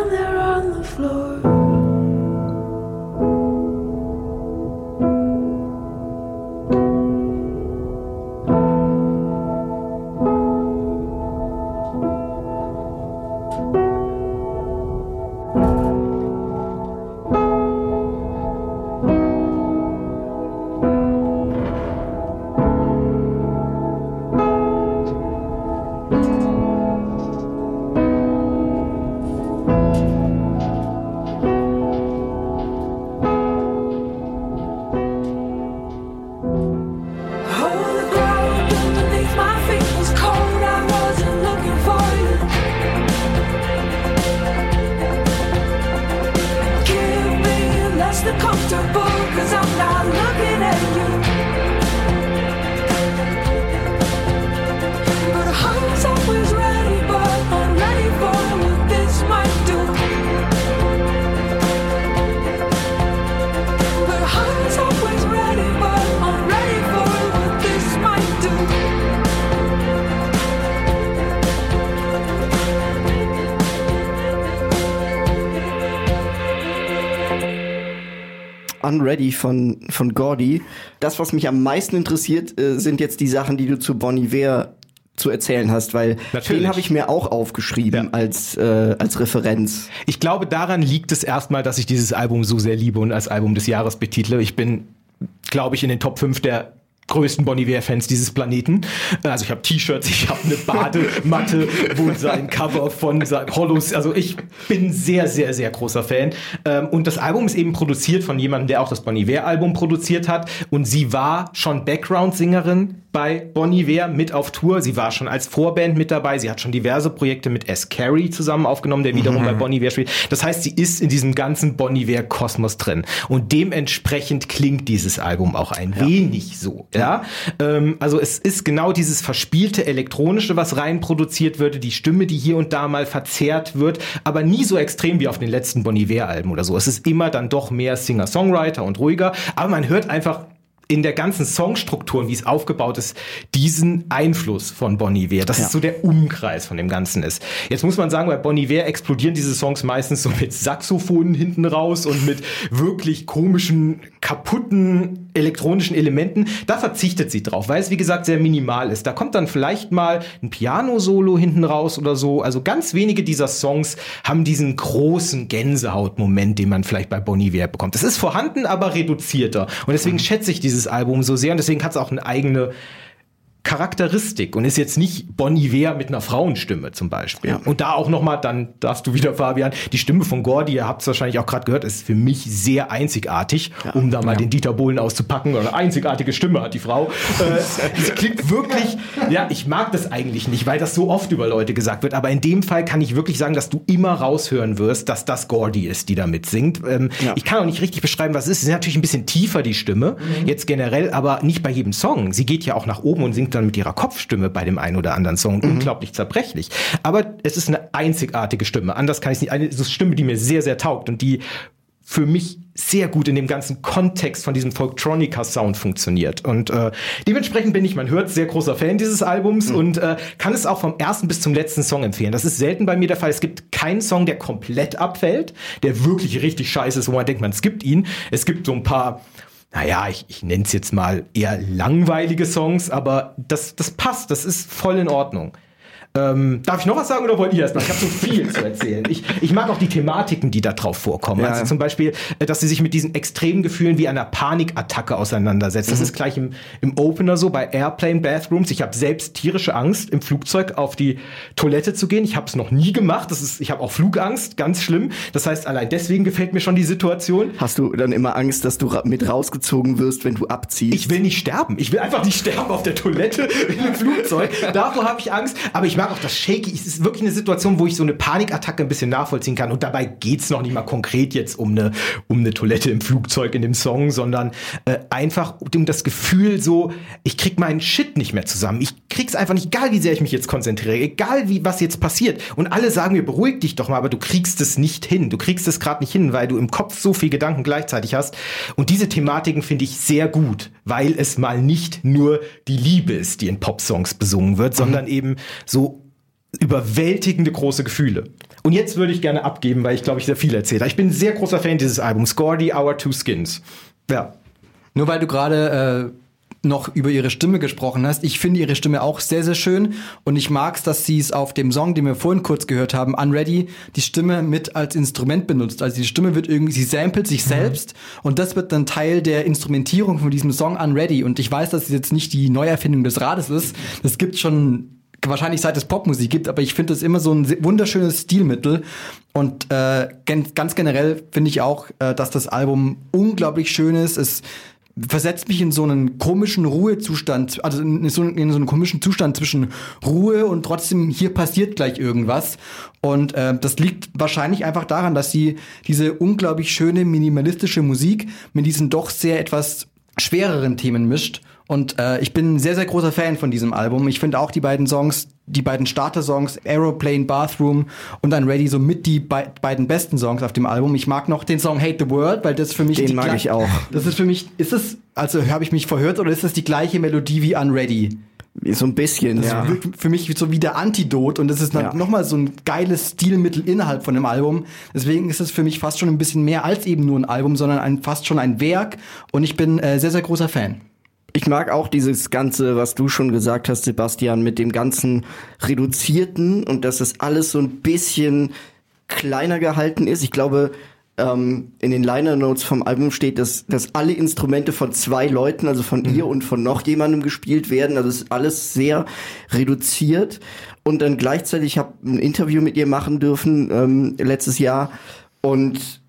Unready von, von Gordy. Das, was mich am meisten interessiert, äh, sind jetzt die Sachen, die du zu Bon Iver zu erzählen hast, weil Natürlich. den habe ich mir auch aufgeschrieben als, äh, als Referenz. Ich glaube, daran liegt es erstmal, dass ich dieses Album so sehr liebe und als Album des Jahres betitle. Ich bin, glaube ich, in den Top 5 der größten Bon Iver-Fans dieses Planeten. Also ich habe T-Shirts, ich habe eine Badematte, wo sein Cover von Hollows, also ich bin sehr, sehr, sehr großer Fan. Ähm, Und das Album ist eben produziert von jemandem, der auch das Bon Iver-Album produziert hat. Und sie war schon Background-Sängerin bei Bon Iver mit auf Tour. Sie war schon als Vorband mit dabei. Sie hat schon diverse Projekte mit S. Carey zusammen aufgenommen, der wiederum bei Bon Iver spielt. Das heißt, sie ist in diesem ganzen Bon Iver-Kosmos drin. Und dementsprechend klingt dieses Album auch ein wenig so. Ja, ähm, also es ist genau dieses verspielte elektronische, was rein produziert wird, die Stimme, die hier und da mal verzerrt wird, aber nie so extrem wie auf den letzten Bon Iver-Alben oder so. Es ist immer dann doch mehr Singer-Songwriter und ruhiger, aber man hört einfach in der ganzen Songstruktur und wie es aufgebaut ist, diesen Einfluss von Bon Iver. Das Ja. ist so der Umkreis von dem Ganzen ist. Jetzt muss man sagen, bei Bon Iver explodieren diese Songs meistens so mit Saxophonen hinten raus und mit wirklich komischen, kaputten elektronischen Elementen. Da verzichtet sie drauf, weil es wie gesagt sehr minimal ist. Da kommt dann vielleicht mal ein Piano-Solo hinten raus oder so. Also ganz wenige dieser Songs haben diesen großen Gänsehautmoment, den man vielleicht bei Bon Iver bekommt. Es ist vorhanden, aber reduzierter. Und deswegen schätze ich dieses Album so sehr und deswegen hat es auch eine eigene Charakteristik und ist jetzt nicht Bon Iver mit einer Frauenstimme zum Beispiel. Und da auch nochmal, dann darfst du wieder, Fabian, die Stimme von Gordy, ihr habt es wahrscheinlich auch gerade gehört, ist für mich sehr einzigartig, um da mal den Dieter Bohlen auszupacken. Eine einzigartige Stimme hat die Frau. äh, sie klingt wirklich, ja, ich mag das eigentlich nicht, weil das so oft über Leute gesagt wird, aber in dem Fall kann ich wirklich sagen, dass du immer raushören wirst, dass das Gordy ist, die damit singt. Ähm, Ich kann auch nicht richtig beschreiben, was es ist. Sie ist natürlich ein bisschen tiefer, die Stimme, jetzt generell, aber nicht bei jedem Song. Sie geht ja auch nach oben und singt dann mit ihrer Kopfstimme bei dem einen oder anderen Song. Unglaublich zerbrechlich. Aber es ist eine einzigartige Stimme. Anders kann ich es nicht. Eine so Stimme, die mir sehr, sehr taugt und die für mich sehr gut in dem ganzen Kontext von diesem Folktronica-Sound funktioniert. Und äh, dementsprechend bin ich, man hört, sehr großer Fan dieses Albums und äh, kann es auch vom ersten bis zum letzten Song empfehlen. Das ist selten bei mir der Fall. Es gibt keinen Song, der komplett abfällt, der wirklich richtig scheiße ist, wo man denkt, man skippt ihn. Es gibt so ein paar naja, ich, ich nenne es jetzt mal eher langweilige Songs, aber das, das passt, das ist voll in Ordnung. Ähm, darf ich noch was sagen oder wollt ihr erst mal? Ich habe so viel zu erzählen. Ich, ich mag auch die Thematiken, die da drauf vorkommen. Ja. Also zum Beispiel, äh, dass sie sich mit diesen extremen Gefühlen wie einer Panikattacke auseinandersetzt. Das ist gleich im, im Opener so bei Airplane Bathrooms. Ich habe selbst tierische Angst, im Flugzeug auf die Toilette zu gehen. Ich habe es noch nie gemacht. Das ist, ich habe auch Flugangst, ganz schlimm. Das heißt, allein deswegen gefällt mir schon die Situation. Hast du dann immer Angst, dass du ra mit rausgezogen wirst, wenn du abziehst? Ich will nicht sterben. Ich will einfach nicht sterben auf der Toilette in einem Flugzeug. Davor habe ich Angst. Aber ich mag auch das Shaky. Es ist wirklich eine Situation, wo ich so eine Panikattacke ein bisschen nachvollziehen kann. Und dabei geht's noch nicht mal konkret jetzt um eine, um eine Toilette im Flugzeug in dem Song, sondern äh, einfach um das Gefühl so, ich krieg meinen Shit nicht mehr zusammen. Ich krieg's einfach nicht, egal wie sehr ich mich jetzt konzentriere, egal wie was jetzt passiert. Und alle sagen mir, beruhig dich doch mal, aber du kriegst es nicht hin. Du kriegst es gerade nicht hin, weil du im Kopf so viel Gedanken gleichzeitig hast. Und diese Thematiken finde ich sehr gut, weil es mal nicht nur die Liebe ist, die in Popsongs besungen wird, sondern eben so überwältigende große Gefühle. Und jetzt würde ich gerne abgeben, weil ich glaube, ich sehr viel erzähle. Ich bin ein sehr großer Fan dieses Albums, Gordy, Our Two Skins. Ja. Nur weil du gerade äh, noch über ihre Stimme gesprochen hast, ich finde ihre Stimme auch sehr, sehr schön und ich mag es, dass sie es auf dem Song, den wir vorhin kurz gehört haben, Unready, die Stimme mit als Instrument benutzt. Also die Stimme wird irgendwie, sie samplet sich selbst und das wird dann Teil der Instrumentierung von diesem Song Unready. Und ich weiß, dass es jetzt nicht die Neuerfindung des Rades ist. Das gibt schon wahrscheinlich seit es Popmusik gibt, aber ich finde es immer so ein wunderschönes Stilmittel. Und äh, ganz generell finde ich auch, äh, dass das Album unglaublich schön ist. Es versetzt mich in so einen komischen Ruhezustand, also in so, in so einen komischen Zustand zwischen Ruhe und trotzdem hier passiert gleich irgendwas. Und äh, das liegt wahrscheinlich einfach daran, dass sie diese unglaublich schöne minimalistische Musik mit diesen doch sehr etwas schwereren Themen mischt. Und äh, ich bin ein sehr, sehr großer Fan von diesem Album. Ich finde auch die beiden Songs, die beiden Starter-Songs, Aeroplane Bathroom und Unready, so mit die bei beiden besten Songs auf dem Album. Ich mag noch den Song Hate the World, weil das für mich Den mag ich auch. Das ist für mich, ist es, also habe ich mich verhört oder ist das die gleiche Melodie wie Unready? So ein bisschen, Das ja. für mich so wie der Antidot und das ist dann Ja. nochmal so ein geiles Stilmittel innerhalb von dem Album. Deswegen ist es für mich fast schon ein bisschen mehr als eben nur ein Album, sondern ein, fast schon ein Werk und ich bin äh, sehr, sehr großer Fan. Ich mag auch dieses Ganze, was du schon gesagt hast, Sebastian, mit dem ganzen Reduzierten und dass es alles so ein bisschen kleiner gehalten ist. Ich glaube, ähm, in den Liner Notes vom Album steht, dass, dass alle Instrumente von zwei Leuten, also von ihr und von noch jemandem gespielt werden. Also es ist alles sehr reduziert. Und dann gleichzeitig, ich habe ein Interview mit ihr machen dürfen ähm, letztes Jahr und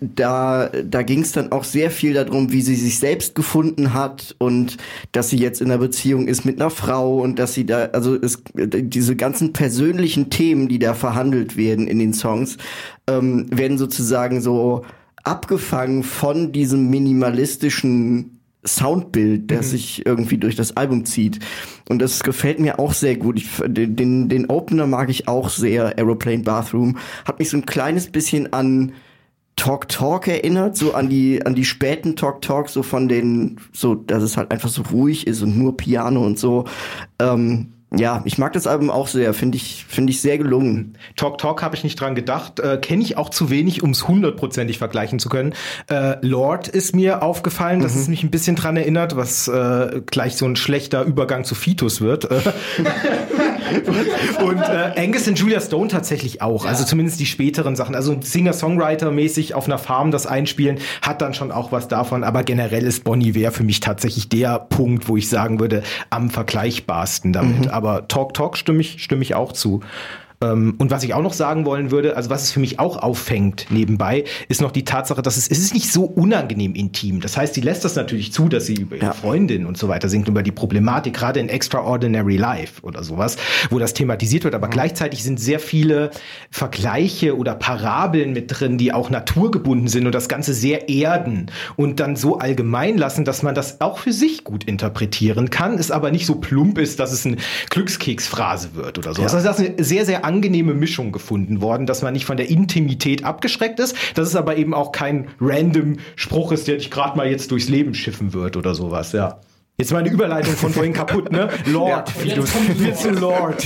da, da ging es dann auch sehr viel darum, wie sie sich selbst gefunden hat und dass sie jetzt in einer Beziehung ist mit einer Frau und dass sie da, also es, diese ganzen persönlichen Themen, die da verhandelt werden in den Songs, ähm, werden sozusagen so abgefangen von diesem minimalistischen Soundbild, der sich irgendwie durch das Album zieht. Und das gefällt mir auch sehr gut. Ich, den, den, den Opener mag ich auch sehr, Aeroplane Bathroom. Hat mich so ein kleines bisschen an Talk Talk erinnert, so an die an die späten Talk Talk, so von den, so dass es halt einfach so ruhig ist und nur Piano und so. Ähm, ja, ich mag das Album auch sehr, finde ich finde ich sehr gelungen. Talk Talk habe ich nicht dran gedacht, äh, kenne ich auch zu wenig, um es hundertprozentig vergleichen zu können. Äh, Lord ist mir aufgefallen, dass es mich ein bisschen dran erinnert, was äh, gleich so ein schlechter Übergang zu Fitus wird. Und äh, Angus und Julia Stone tatsächlich auch. Also zumindest die späteren Sachen. Also Singer-Songwriter-mäßig auf einer Farm das einspielen, hat dann schon auch was davon. Aber generell ist Bonnie Ware für mich tatsächlich der Punkt, wo ich sagen würde, am vergleichbarsten damit. Aber Talk Talk stimme ich, stimme ich auch zu. Ähm, und was ich auch noch sagen wollen würde, also was es für mich auch auffängt nebenbei, ist noch die Tatsache, dass es, es ist nicht so unangenehm intim. Das heißt, sie lässt das natürlich zu, dass sie über ihre Freundin und so weiter singt, über die Problematik, gerade in Extraordinary Life oder sowas, wo das thematisiert wird. Aber gleichzeitig sind sehr viele Vergleiche oder Parabeln mit drin, die auch naturgebunden sind und das Ganze sehr erden und dann so allgemein lassen, dass man das auch für sich gut interpretieren kann, es aber nicht so plump ist, dass es eine Glückskeksphrase wird oder so. Also das ist eine sehr, sehr angenehme Mischung gefunden worden, dass man nicht von der Intimität abgeschreckt ist, dass es aber eben auch kein random Spruch ist, der dich gerade mal jetzt durchs Leben schiffen wird oder sowas, ja. Jetzt meine Überleitung von vorhin kaputt, ne? Lord, Fidos, wir zu Lord.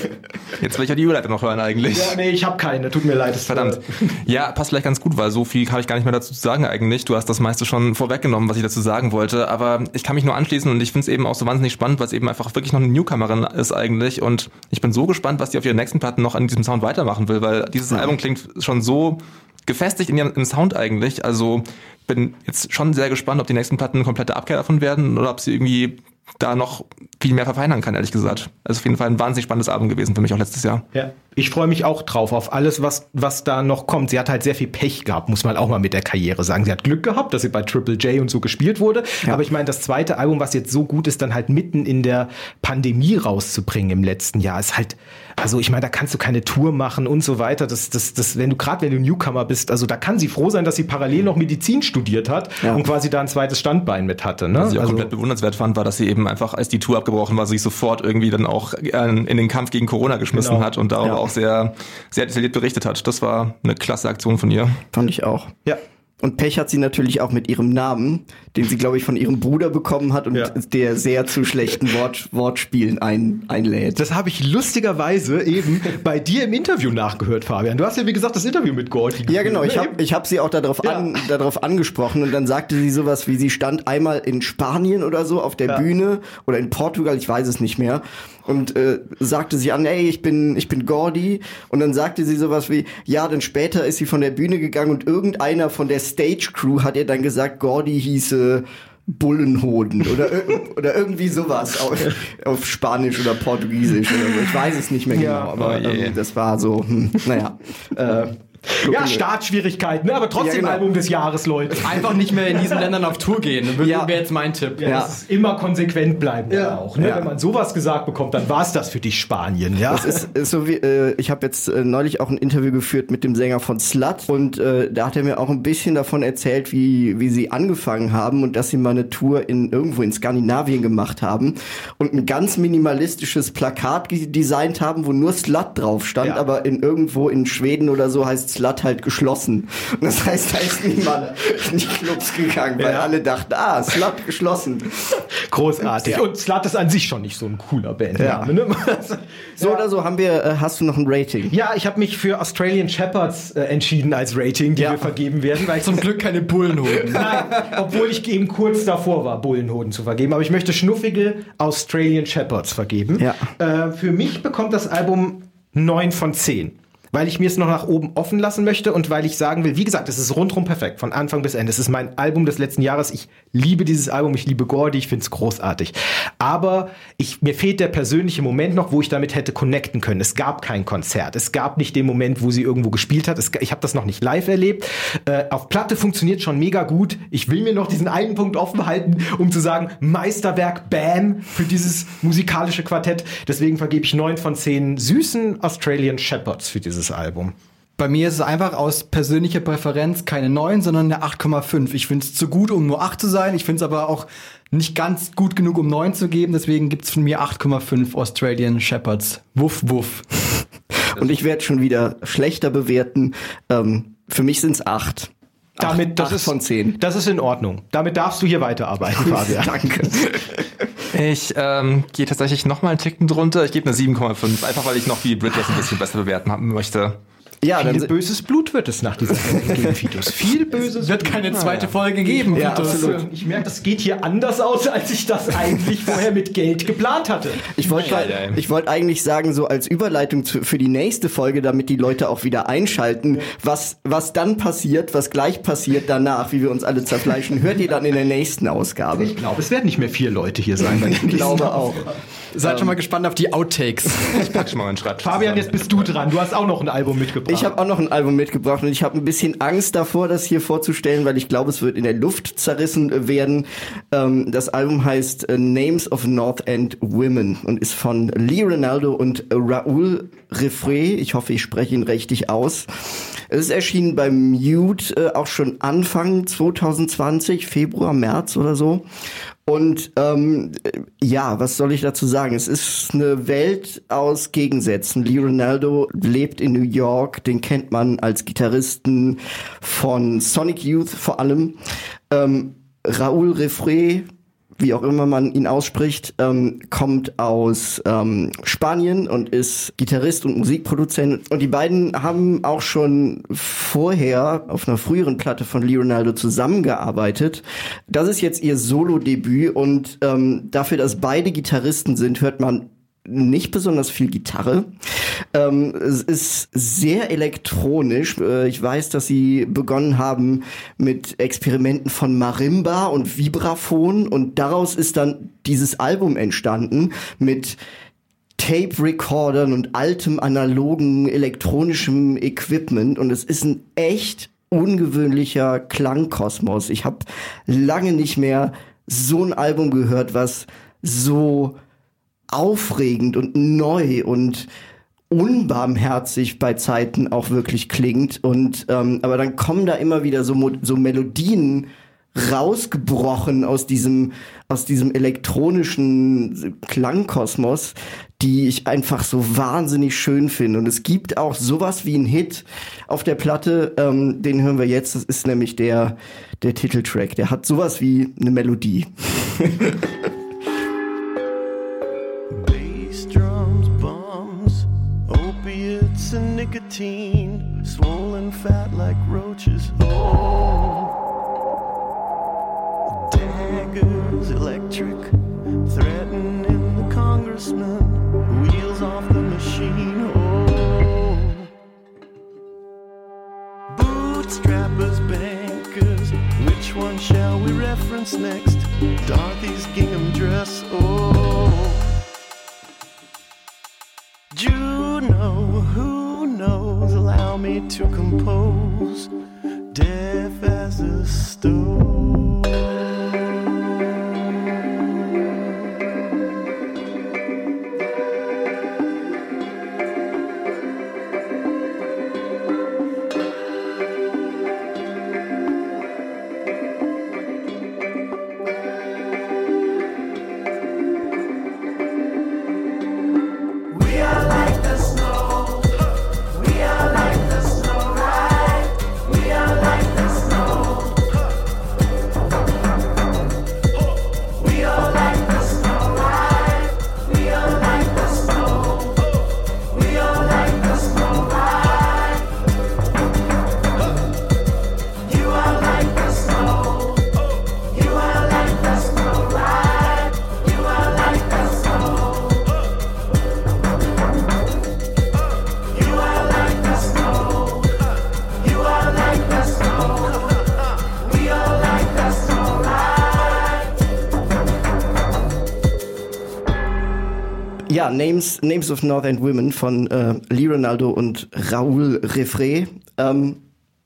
Jetzt will ich ja die Überleitung noch hören eigentlich. Ja, nee, ich habe keine, tut mir leid. Verdammt. Ja, passt vielleicht ganz gut, weil so viel habe ich gar nicht mehr dazu zu sagen eigentlich. Du hast das meiste schon vorweggenommen, was ich dazu sagen wollte. Aber ich kann mich nur anschließen und ich finde es eben auch so wahnsinnig spannend, weil es eben einfach wirklich noch eine Newcomerin ist eigentlich. Und ich bin so gespannt, was die auf ihren nächsten Platten noch an diesem Sound weitermachen will, weil dieses Album klingt schon so gefestigt in ihrem im Sound eigentlich. Also bin jetzt schon sehr gespannt, ob die nächsten Platten eine komplette Abkehr davon werden oder ob sie irgendwie da noch viel mehr verfeinern kann, ehrlich gesagt. Also auf jeden Fall ein wahnsinnig spannendes Album gewesen für mich auch letztes Jahr. Ja, ich freue mich auch drauf, auf alles, was, was da noch kommt. Sie hat halt sehr viel Pech gehabt, muss man auch mal mit der Karriere sagen. Sie hat Glück gehabt, dass sie bei Triple J und so gespielt wurde. Aber ich meine, das zweite Album, was jetzt so gut ist, dann halt mitten in der Pandemie rauszubringen im letzten Jahr, ist halt, also ich meine, da kannst du keine Tour machen und so weiter. Das, das, das, wenn du gerade, wenn du Newcomer bist, also da kann sie froh sein, dass sie parallel noch Medizin studiert hat Ja. und quasi da ein zweites Standbein mit hatte. Ne? Was ich auch Also- komplett bewundernswert fand, war, dass sie eben einfach, als die Tour abgebrochen war, sich sofort irgendwie dann auch äh, in den Kampf gegen Corona geschmissen Genau. hat und darüber Ja. Auch sehr, sehr detailliert berichtet hat. Das war eine klasse Aktion von ihr. Fand ich auch. Ja. Und Pech hat sie natürlich auch mit ihrem Namen, den sie, glaube ich, von ihrem Bruder bekommen hat und Ja. der sehr zu schlechten Wort, Wortspielen ein, einlädt. Das habe ich lustigerweise eben bei dir im Interview nachgehört, Fabian. Du hast ja, wie gesagt, das Interview mit Gordy Ja, genau. Ich habe ich hab sie auch darauf, an, darauf angesprochen und dann sagte sie sowas wie, sie stand einmal in Spanien oder so auf der Ja. Bühne oder in Portugal, ich weiß es nicht mehr. Und äh, sagte sie an, ey, ich bin, ich bin Gordy. Und dann sagte sie sowas wie, ja, dann später ist sie von der Bühne gegangen und irgendeiner von der Stage Crew hat ihr dann gesagt, Gordy hieße Bullenhoden oder, oder irgendwie sowas auf, auf Spanisch oder Portugiesisch oder so. Ich weiß es nicht mehr Ja. genau, aber Oh ähm, das war so, hm, naja. Äh, Ja, Startschwierigkeiten, ne? aber trotzdem Ja, genau. Album des Jahres, Leute. Einfach nicht mehr in diesen Ländern auf Tour gehen. Das Ja. wäre jetzt mein Tipp. Ja, Das ist immer konsequent bleiben ja. auch. Ne? Ja. Wenn man sowas gesagt bekommt, dann war es das für dich Spanien. Ja? Das ist, ist so wie, äh, ich habe jetzt äh, neulich auch ein Interview geführt mit dem Sänger von Slut und äh, da hat er mir auch ein bisschen davon erzählt, wie, wie sie angefangen haben und dass sie mal eine Tour in irgendwo in Skandinavien gemacht haben und ein ganz minimalistisches Plakat designt haben, wo nur Slut drauf stand, Ja. aber in irgendwo in Schweden oder so heißt Slut halt geschlossen. Und das heißt, da ist niemand in die Clubs gegangen, weil Ja. alle dachten, ah, Slut geschlossen. Großartig. Und Slut ist an sich schon nicht so ein cooler Bandname. Ne? So oder so haben wir, äh, hast du noch ein Rating? Ja, ich habe mich für Australian Shepherds äh, entschieden als Rating, die wir vergeben werden. Weil ich Zum Glück keine Bullenhoden. Nein, obwohl ich eben kurz davor war, Bullenhoden zu vergeben. Aber ich möchte schnuffige Australian Shepherds vergeben. Ja. Äh, für mich bekommt das Album 9 von 10. Weil ich mir es noch nach oben offen lassen möchte und weil ich sagen will, wie gesagt, es ist rundrum perfekt, von Anfang bis Ende. Es ist mein Album des letzten Jahres. Ich liebe dieses Album, ich liebe Gordy, ich finde es großartig. Aber ich, mir fehlt der persönliche Moment noch, wo ich damit hätte connecten können. Es gab kein Konzert. Es gab nicht den Moment, wo sie irgendwo gespielt hat. Es, ich habe das noch nicht live erlebt. Äh, auf Platte funktioniert schon mega gut. Ich will mir noch diesen einen Punkt offen halten, um zu sagen, Meisterwerk, Bam, für dieses musikalische Quartett. Deswegen vergebe ich 9 von 10 süßen Australian Shepherds für dieses Album. Bei mir ist es einfach aus persönlicher Präferenz keine 9, sondern eine 8,5. Ich finde es zu gut, um nur 8 zu sein. Ich finde es aber auch nicht ganz gut genug, um 9 zu geben. Deswegen gibt es von mir 8,5 Australian Shepherds. Wuff, wuff. Und ich werde schon wieder schlechter bewerten. Ähm, für mich sind es acht. Damit, das acht ist von zehn. Das ist in Ordnung. Damit darfst du hier weiterarbeiten, Fabian. Danke. Ich ähm, gehe tatsächlich noch mal einen Ticken drunter. Ich gebe eine 7,5, einfach weil ich noch die Bridges ein bisschen besser bewerten haben möchte. Ja, dann Viel böses Blut wird es nach dieser gegen Fitus. Viel böses Wird keine zweite Folge geben. Ja, Vitus. absolut. Ich merke, das geht hier anders aus, als ich das eigentlich vorher mit Geld geplant hatte. Ich wollte Ja, ja. ich wollte eigentlich sagen, so als Überleitung zu, für die nächste Folge, damit die Leute auch wieder einschalten, was, was dann passiert, was gleich passiert danach, wie wir uns alle zerfleischen, hört ihr dann in der nächsten Ausgabe. Ich glaube, es werden nicht mehr vier Leute hier sein. Ich glaube auch. Seid schon mal gespannt auf die Outtakes. Ich pack schon mal meinen Schreibtisch. Fabian, zusammen. jetzt bist du dran. Du hast auch noch ein Album mitgebracht. Ich habe auch noch ein Album mitgebracht und ich habe ein bisschen Angst davor, das hier vorzustellen, weil ich glaube, es wird in der Luft zerrissen werden. Ähm, das Album heißt äh, Names of North End Women und ist von Lee Ronaldo und Raoul Refré. Ich hoffe, ich spreche ihn richtig aus. Es ist erschienen beim Mute äh, auch schon Anfang 2020, Februar, März oder so. Und ähm, äh, ja, was soll ich dazu sagen? Es ist eine Welt aus Gegensätzen. Lee Ronaldo lebt in New York, den kennt man als Gitarristen von Sonic Youth vor allem. Ähm, Raoul Refré, wie auch immer man ihn ausspricht, ähm, kommt aus ähm, Spanien und ist Gitarrist und Musikproduzent. Und die beiden haben auch schon vorher auf einer früheren Platte von Lee Ronaldo zusammengearbeitet. Das ist jetzt ihr Solo-Debüt und ähm, dafür, dass beide Gitarristen sind, hört man nicht besonders viel Gitarre. Ähm, es ist sehr elektronisch. Äh, ich weiß, dass sie begonnen haben mit Experimenten von Marimba und Vibraphon und daraus ist dann dieses Album entstanden mit Tape-Recordern und altem analogen elektronischem Equipment und es ist ein echt ungewöhnlicher Klangkosmos. Ich habe lange nicht mehr so ein Album gehört, was so aufregend und neu und unbarmherzig bei Zeiten auch wirklich klingt. Und ähm, aber dann kommen da immer wieder so, so Melodien rausgebrochen aus diesem aus diesem elektronischen Klangkosmos, die ich einfach so wahnsinnig schön finde. Und es gibt auch sowas wie einen Hit auf der Platte, ähm, den hören wir jetzt. Das ist nämlich der der Titeltrack. Der hat sowas wie eine Melodie. roaches. Oh, daggers, electric, threatening the congressman, wheels off the machine. Oh, bootstrappers, bankers, which one shall we reference next? Dorothy's gingham dress. Oh. Juno, who knows? Allow me to compose, deaf as a stone. Ja, Names, Names of North End Women von äh, Lee Ronaldo und Raoul Refré. Ähm,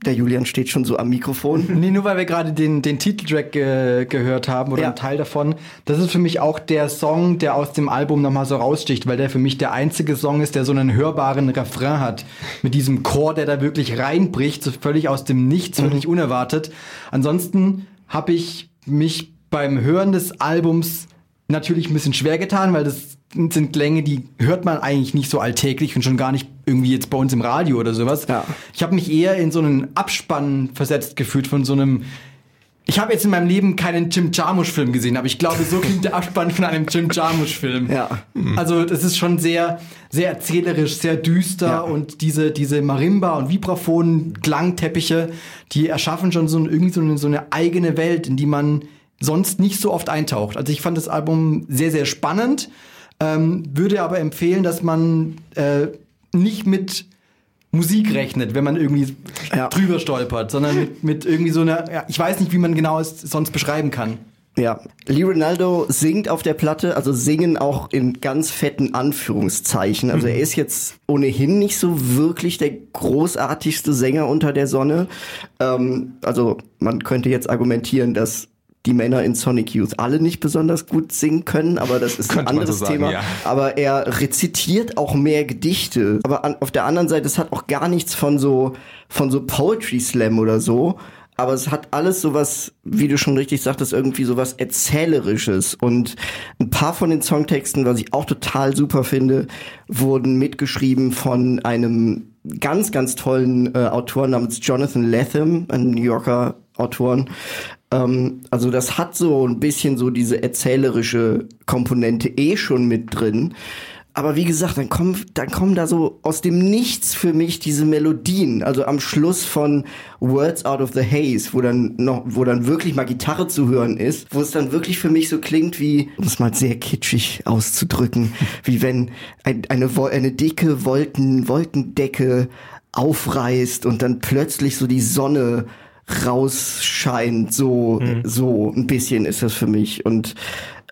der Julian steht schon so am Mikrofon. Nee, nur weil wir gerade den, den Titeltrack ge gehört haben oder Ja. einen Teil davon. Das ist für mich auch der Song, der aus dem Album nochmal so raussticht, weil der für mich der einzige Song ist, der so einen hörbaren Refrain hat. Mit diesem Chor, der da wirklich reinbricht, so völlig aus dem Nichts, völlig unerwartet. Ansonsten habe ich mich beim Hören des Albums natürlich ein bisschen schwer getan, weil das sind Klänge, die hört man eigentlich nicht so alltäglich und schon gar nicht irgendwie jetzt bei uns im Radio oder sowas. Ja. Ich habe mich eher in so einen Abspann versetzt gefühlt von so einem ich habe jetzt in meinem Leben keinen Jim Jarmusch-Film gesehen, aber ich glaube, so klingt der Abspann von einem Jim Jarmusch-Film. Ja. Also das ist schon sehr, sehr erzählerisch, sehr düster Ja. und diese, diese Marimba- und Vibraphon-Klangteppiche, die erschaffen schon so ein, irgendwie so eine, so eine eigene Welt, in die man sonst nicht so oft eintaucht. Also ich fand das Album sehr, sehr spannend, ähm, würde aber empfehlen, dass man äh, nicht mit Musik rechnet, wenn man irgendwie Ja. drüber stolpert, sondern mit, mit irgendwie so einer, ja, ich weiß nicht, wie man genau es sonst beschreiben kann. Ja, Lee Ronaldo singt auf der Platte, also singen auch in ganz fetten Anführungszeichen. Also er ist jetzt ohnehin nicht so wirklich der großartigste Sänger unter der Sonne. Ähm, also man könnte jetzt argumentieren, dass die Männer in Sonic Youth alle nicht besonders gut singen können, aber das ist ein Könnte anderes so sagen, Thema. ja. Aber er rezitiert auch mehr Gedichte. Aber an, auf der anderen Seite, es hat auch gar nichts von so, von so Poetry Slam oder so. Aber es hat alles sowas, wie du schon richtig sagtest, irgendwie sowas Erzählerisches. Und ein paar von den Songtexten, was ich auch total super finde, wurden mitgeschrieben von einem ganz, ganz tollen äh, Autor namens Jonathan Latham, ein New Yorker Autoren. Ähm, also das hat so ein bisschen so diese erzählerische Komponente eh schon mit drin. Aber wie gesagt, dann kommen, dann kommen da so aus dem Nichts für mich diese Melodien. Also am Schluss von Words Out of the Haze, wo dann noch, wo dann wirklich mal Gitarre zu hören ist, wo es dann wirklich für mich so klingt wie, um es mal sehr kitschig auszudrücken, wie wenn ein, eine, eine dicke Wolken, Wolkendecke aufreißt und dann plötzlich so die Sonne rausscheint. So, so ein bisschen ist das für mich. Und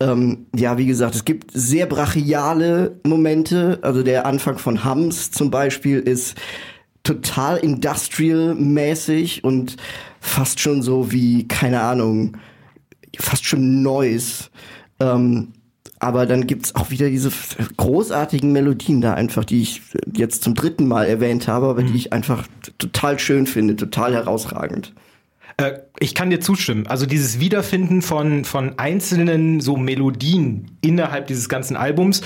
ähm, ja, wie gesagt, es gibt sehr brachiale Momente. Also der Anfang von Hums zum Beispiel ist total industrial-mäßig und fast schon so wie, keine Ahnung, fast schon Noise. Ähm, aber dann gibt's auch wieder diese großartigen Melodien da einfach, die ich jetzt zum dritten Mal erwähnt habe, aber die ich einfach total schön finde, total herausragend. Äh, ich kann dir zustimmen. Also dieses Wiederfinden von, von einzelnen so Melodien innerhalb dieses ganzen Albums,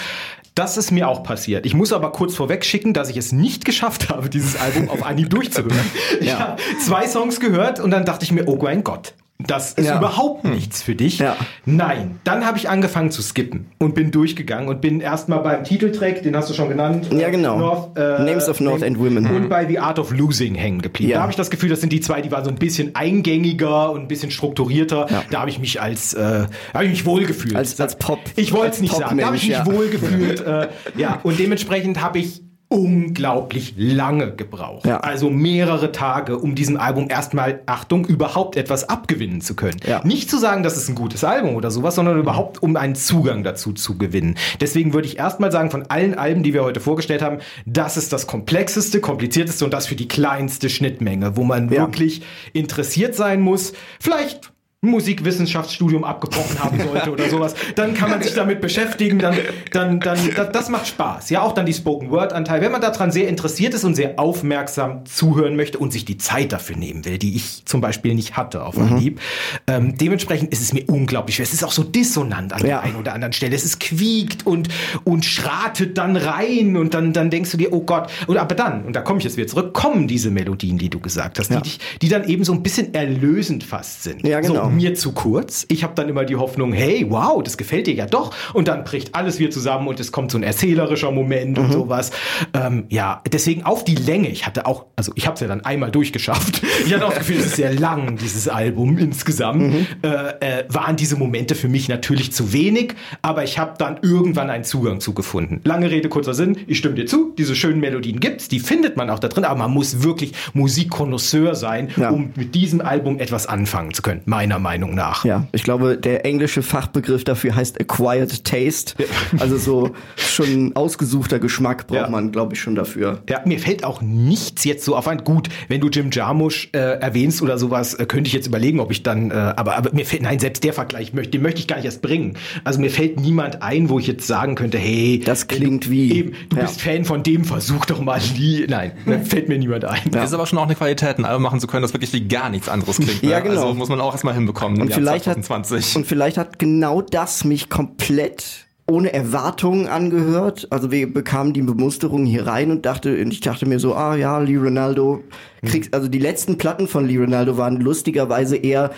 das ist mir auch passiert. Ich muss aber kurz vorweg schicken, dass ich es nicht geschafft habe, dieses Album auf Anhieb durchzuhören. Ich Ja. habe zwei Songs gehört und dann dachte ich mir, oh mein Gott. Das ist Ja. überhaupt nichts für dich. Ja. Nein. Dann habe ich angefangen zu skippen und bin durchgegangen und bin erstmal beim Titeltrack, den hast du schon genannt. Ja, genau. North, äh, Names of North End Women. Und bei The Art of Losing hängen geblieben. Ja. Da habe ich das Gefühl, das sind die zwei, die waren so ein bisschen eingängiger und ein bisschen strukturierter. Da habe ich mich als, äh, habe ich mich wohlgefühlt. Als- als Pop- Ich wollte es nicht sagen. Da habe ich mich wohlgefühlt. äh, ja, und dementsprechend habe ich unglaublich lange gebraucht. Ja. Also mehrere Tage, um diesem Album erstmal, Achtung, überhaupt etwas abgewinnen zu können. Ja. Nicht zu sagen, das ist ein gutes Album oder sowas, sondern überhaupt, um einen Zugang dazu zu gewinnen. Deswegen würde ich erstmal sagen, von allen Alben, die wir heute vorgestellt haben, das ist das komplexeste, komplizierteste und das für die kleinste Schnittmenge, wo man Ja. wirklich interessiert sein muss. Vielleicht Musikwissenschaftsstudium abgebrochen haben sollte oder sowas, dann kann man sich damit beschäftigen, dann, dann, dann, das, macht Spaß. Ja, auch dann die Spoken Word Anteil. Wenn man daran sehr interessiert ist und sehr aufmerksam zuhören möchte und sich die Zeit dafür nehmen will, die ich zum Beispiel nicht hatte auf Anhieb, ähm, dementsprechend ist es mir unglaublich schwer. Es ist auch so dissonant an Ja. der einen oder anderen Stelle. Es ist quiekt und, und schratet dann rein und dann, dann denkst du dir, oh Gott. Und aber dann, und da komme ich jetzt wieder zurück, kommen diese Melodien, die du gesagt hast, Ja. die, dich, die dann eben so ein bisschen erlösend fast sind. Ja, genau. So, mir zu kurz. Ich habe dann immer die Hoffnung, hey, wow, das gefällt dir ja doch. Und dann bricht alles wieder zusammen und es kommt so ein erzählerischer Moment Mhm. und sowas. Ähm, ja, deswegen auf die Länge. Ich hatte auch, also ich habe es ja dann einmal durchgeschafft. Ich hatte auch das Gefühl, es ist sehr lang, dieses Album insgesamt. Mhm. Äh, äh, waren diese Momente für mich natürlich zu wenig, aber ich habe dann irgendwann einen Zugang zu gefunden. Lange Rede, kurzer Sinn. Ich stimme dir zu, diese schönen Melodien gibt's, die findet man auch da drin, aber man muss wirklich Musikkonnoisseur sein, Ja. um mit diesem Album etwas anfangen zu können, meiner Meinung nach. Ja, ich glaube, der englische Fachbegriff dafür heißt Acquired Taste. Also so schon ausgesuchter Geschmack braucht Ja. man, glaube ich, schon dafür. Ja, mir fällt auch nichts jetzt so auf ein. Gut, wenn du Jim Jarmusch äh, erwähnst oder sowas, äh, könnte ich jetzt überlegen, ob ich dann. Äh, aber, aber mir fällt, nein, selbst der Vergleich möchte, den möchte ich gar nicht erst bringen. Also mir fällt niemand ein, wo ich jetzt sagen könnte, hey, Das klingt wie. eben, du Ja. bist Fan von dem, versuch doch mal die. Nein, fällt mir niemand ein. Das ist aber schon auch eine Qualität, ein Album machen zu können, das wirklich wie gar nichts anderes klingt. Ne? Ja, genau. Also muss man auch erstmal hinbekommen im Und vielleicht, hat, 2020. und vielleicht hat genau das mich komplett ohne Erwartungen angehört. Also wir bekamen die Bemusterung hier rein und dachte, und ich dachte mir so, ah ja, Lee Ronaldo kriegst, also die letzten Platten von Lee Ronaldo waren lustigerweise eher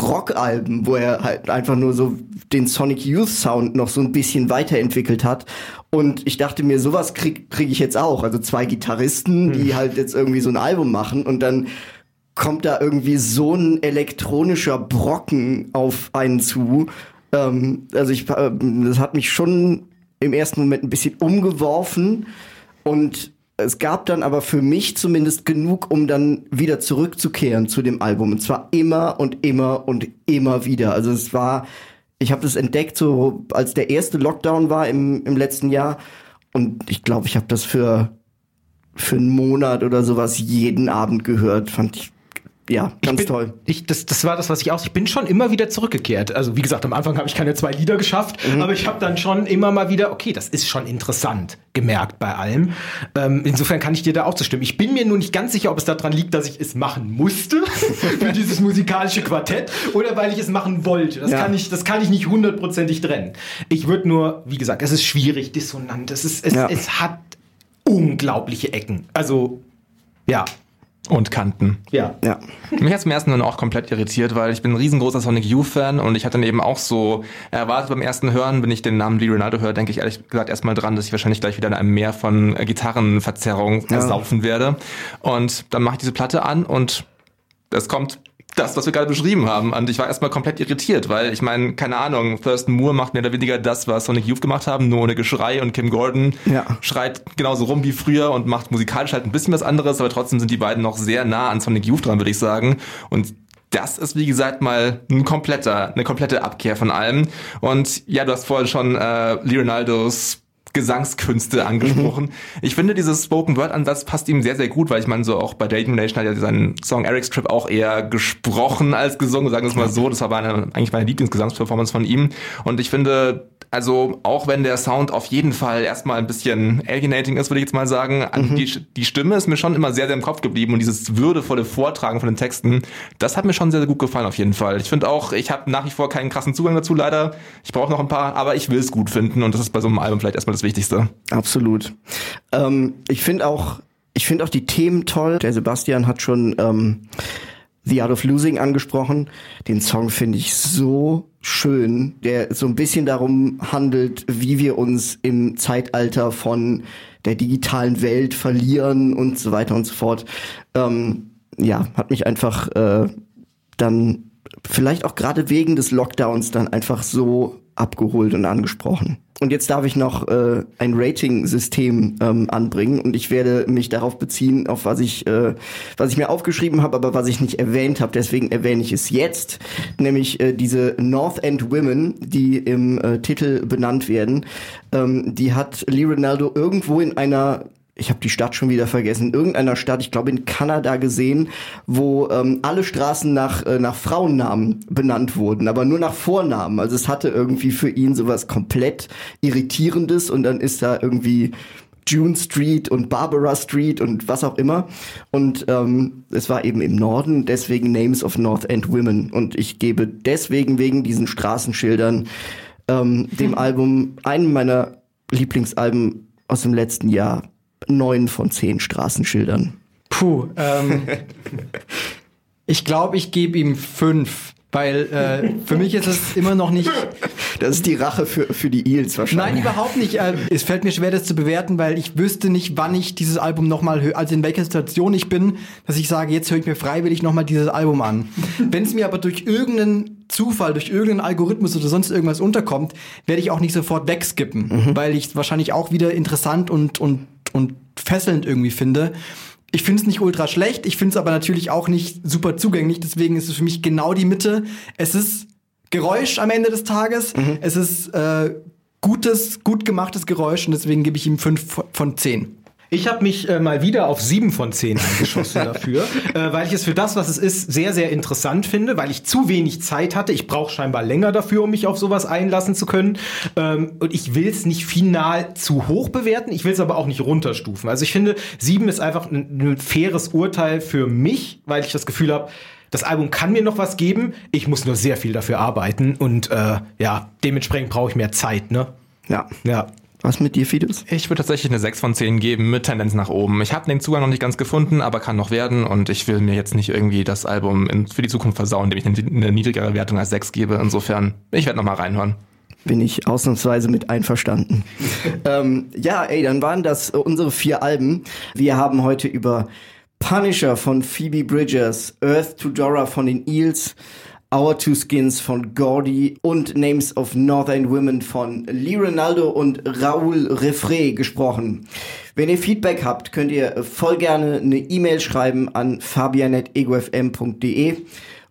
Rockalben, wo er halt einfach nur so den Sonic Youth Sound noch so ein bisschen weiterentwickelt hat. Und ich dachte mir, sowas krieg, krieg ich jetzt auch. Also zwei Gitarristen, die halt jetzt irgendwie so ein Album machen und dann kommt da irgendwie so ein elektronischer Brocken auf einen zu. Ähm, also ich, äh, das hat mich schon im ersten Moment ein bisschen umgeworfen und es gab dann aber für mich zumindest genug, um dann wieder zurückzukehren zu dem Album. Und zwar immer und immer und immer wieder. Also es war, ich habe das entdeckt, so als der erste Lockdown war im, im letzten Jahr. Und ich glaube, ich habe das für, für einen Monat oder sowas jeden Abend gehört. Fand ich, ja, ganz bin, toll. Ich, das, das war das, was ich auch. Ich bin schon immer wieder zurückgekehrt. Also wie gesagt, am Anfang habe ich keine zwei Lieder geschafft, Mhm. aber ich habe dann schon immer mal wieder, okay, das ist schon interessant gemerkt bei allem. Ähm, insofern kann ich dir da auch zustimmen. Ich bin mir nur nicht ganz sicher, ob es daran liegt, dass ich es machen musste für dieses musikalische Quartett oder weil ich es machen wollte. Das Ja. kann ich, das kann ich nicht hundertprozentig trennen. Ich würde nur, wie gesagt, es ist schwierig, dissonant. Es ist, es, Ja. es hat unglaubliche Ecken. Also ja, Und Kanten. ja. Ja. Mich hat zum ersten dann auch komplett irritiert, weil ich bin ein riesengroßer Sonic Youth-Fan und ich hatte dann eben auch so erwartet beim ersten Hören, wenn ich den Namen Lee Ronaldo höre, denke ich ehrlich gesagt erstmal dran, dass ich wahrscheinlich gleich wieder in einem Meer von äh, Gitarrenverzerrung ersaufen werde. Und dann mache ich diese Platte an und es kommt das, was wir gerade beschrieben haben. Und ich war erstmal komplett irritiert, weil ich meine, keine Ahnung, Thurston Moore macht mehr oder weniger das, was Sonic Youth gemacht haben, nur ohne Geschrei und Kim Gordon Ja. schreit genauso rum wie früher und macht musikalisch halt ein bisschen was anderes, aber trotzdem sind die beiden noch sehr nah an Sonic Youth dran, würde ich sagen. Und das ist, wie gesagt, mal ein kompletter, eine komplette Abkehr von allem. Und ja, du hast vorhin schon äh, Lee Ronaldos Gesangskünste angesprochen. Ich finde, dieses Spoken Word Ansatz passt ihm sehr, sehr gut, weil ich meine, so auch bei Dating Nation hat er seinen Song Eric's Trip auch eher gesprochen als gesungen, sagen wir es mal so. Das war meine, eigentlich meine Lieblingsgesangsperformance von ihm. Und ich finde, also auch wenn der Sound auf jeden Fall erstmal ein bisschen alienating ist, würde ich jetzt mal sagen, an die, die Stimme ist mir schon immer sehr, sehr im Kopf geblieben und dieses würdevolle Vortragen von den Texten, das hat mir schon sehr, sehr gut gefallen auf jeden Fall. Ich finde auch, ich habe nach wie vor keinen krassen Zugang dazu leider. Ich brauche noch ein paar, aber ich will es gut finden und das ist bei so einem Album vielleicht erstmal das Wichtigste. Absolut. Ähm, ich finde auch, ich finde auch die Themen toll. Der Sebastian hat schon ähm, The Art of Losing angesprochen. Den Song finde ich so schön, der so ein bisschen darum handelt, wie wir uns im Zeitalter von der digitalen Welt verlieren und so weiter und so fort. Ähm, ja, hat mich einfach äh, dann vielleicht auch gerade wegen des Lockdowns dann einfach so abgeholt und angesprochen. Und jetzt darf ich noch äh, ein Rating-System ähm, anbringen und ich werde mich darauf beziehen, auf was ich, äh, was ich mir aufgeschrieben habe, aber was ich nicht erwähnt habe. Deswegen erwähne ich es jetzt, nämlich äh, diese North End Women, die im äh, Titel benannt werden. Ähm, die hat Lee Ronaldo irgendwo in einer ich habe die Stadt schon wieder vergessen, in irgendeiner Stadt, ich glaube in Kanada gesehen, wo ähm, alle Straßen nach, äh, nach Frauennamen benannt wurden, aber nur nach Vornamen. Also es hatte irgendwie für ihn sowas komplett Irritierendes und dann ist da irgendwie June Street und Barbara Street und was auch immer. Und ähm, es war eben im Norden, deswegen Names of North End Women. Und ich gebe deswegen wegen diesen Straßenschildern ähm, dem Album, einem meiner Lieblingsalben aus dem letzten Jahr, neun von zehn Straßenschildern. Puh, ähm, ich glaube, ich gebe ihm fünf, weil äh, für mich ist es immer noch nicht. Das ist die Rache für, für die Eels wahrscheinlich. Nein, überhaupt nicht. Äh, es fällt mir schwer, das zu bewerten, weil ich wüsste nicht, wann ich dieses Album nochmal höre, also in welcher Situation ich bin, dass ich sage, jetzt höre ich mir freiwillig nochmal dieses Album an. Wenn es mir aber durch irgendeinen Zufall, durch irgendeinen Algorithmus oder sonst irgendwas unterkommt, werde ich auch nicht sofort wegskippen, weil ich es wahrscheinlich auch wieder interessant und, und, und fesselnd irgendwie finde. Ich finde es nicht ultra schlecht, ich finde es aber natürlich auch nicht super zugänglich, deswegen ist es für mich genau die Mitte. Es ist Geräusch am Ende des Tages, es ist äh, gutes, gut gemachtes Geräusch und deswegen gebe ich ihm 5 von 10. Ich habe mich äh, mal wieder auf sieben von zehn eingeschossen dafür, äh, weil ich es für das, was es ist, sehr, sehr interessant finde, weil ich zu wenig Zeit hatte. Ich brauche scheinbar länger dafür, um mich auf sowas einlassen zu können. Ähm, und ich will es nicht final zu hoch bewerten, ich will es aber auch nicht runterstufen. Also ich finde, sieben ist einfach ein, ein faires Urteil für mich, weil ich das Gefühl habe, das Album kann mir noch was geben. Ich muss nur sehr viel dafür arbeiten und äh, ja, dementsprechend brauche ich mehr Zeit, ne? Ja. Ja. Was mit dir, Fides? Ich würde tatsächlich eine 6 von 10 geben mit Tendenz nach oben. Ich habe den Zugang noch nicht ganz gefunden, aber kann noch werden und ich will mir jetzt nicht irgendwie das Album in, für die Zukunft versauen, indem ich eine, niedrigere Wertung als 6 gebe. Insofern, ich werde noch mal reinhören. Bin ich ausnahmsweise mit einverstanden. ähm, ja, ey, dann waren das unsere vier Alben. Wir haben heute über Punisher von Phoebe Bridgers, Earth to Dora von den Eels, Our Two Skins von Gordy und Names of Northern Women von Lee Ronaldo und Raoul Refré gesprochen. Wenn ihr Feedback habt, könnt ihr voll gerne eine E-Mail schreiben an fabian.egofm.de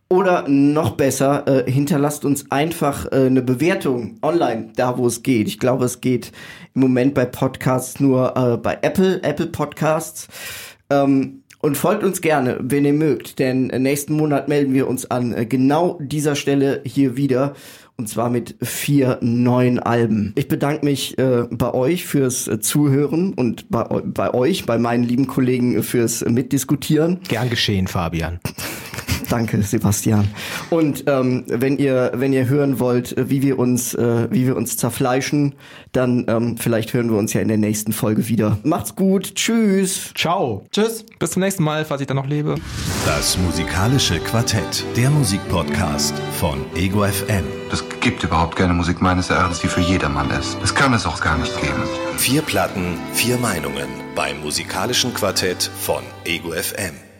oder noch besser, äh, hinterlasst uns einfach äh, eine Bewertung online, da wo es geht. Ich glaube, es geht im Moment bei Podcasts nur äh, bei Apple, Apple Podcasts. Ähm, und folgt uns gerne, wenn ihr mögt, denn nächsten Monat melden wir uns an genau dieser Stelle hier wieder. Und zwar mit vier neuen Alben. Ich bedanke mich äh, bei euch fürs äh, Zuhören und bei, bei euch, bei meinen lieben Kollegen fürs Mitdiskutieren. Gern geschehen, Fabian. Danke, Sebastian. Und ähm, wenn ihr wenn ihr hören wollt, äh, wie wir uns äh, wie wir uns zerfleischen, dann ähm, vielleicht hören wir uns ja in der nächsten Folge wieder. Macht's gut, tschüss, ciao, tschüss, bis zum nächsten Mal, falls ich dann noch lebe. Das musikalische Quartett, der Musikpodcast von Ego FM. Es gibt überhaupt keine Musik meines Erachtens, die für jedermann ist. Es kann es auch gar nicht geben. Vier Platten, vier Meinungen beim musikalischen Quartett von Ego FM.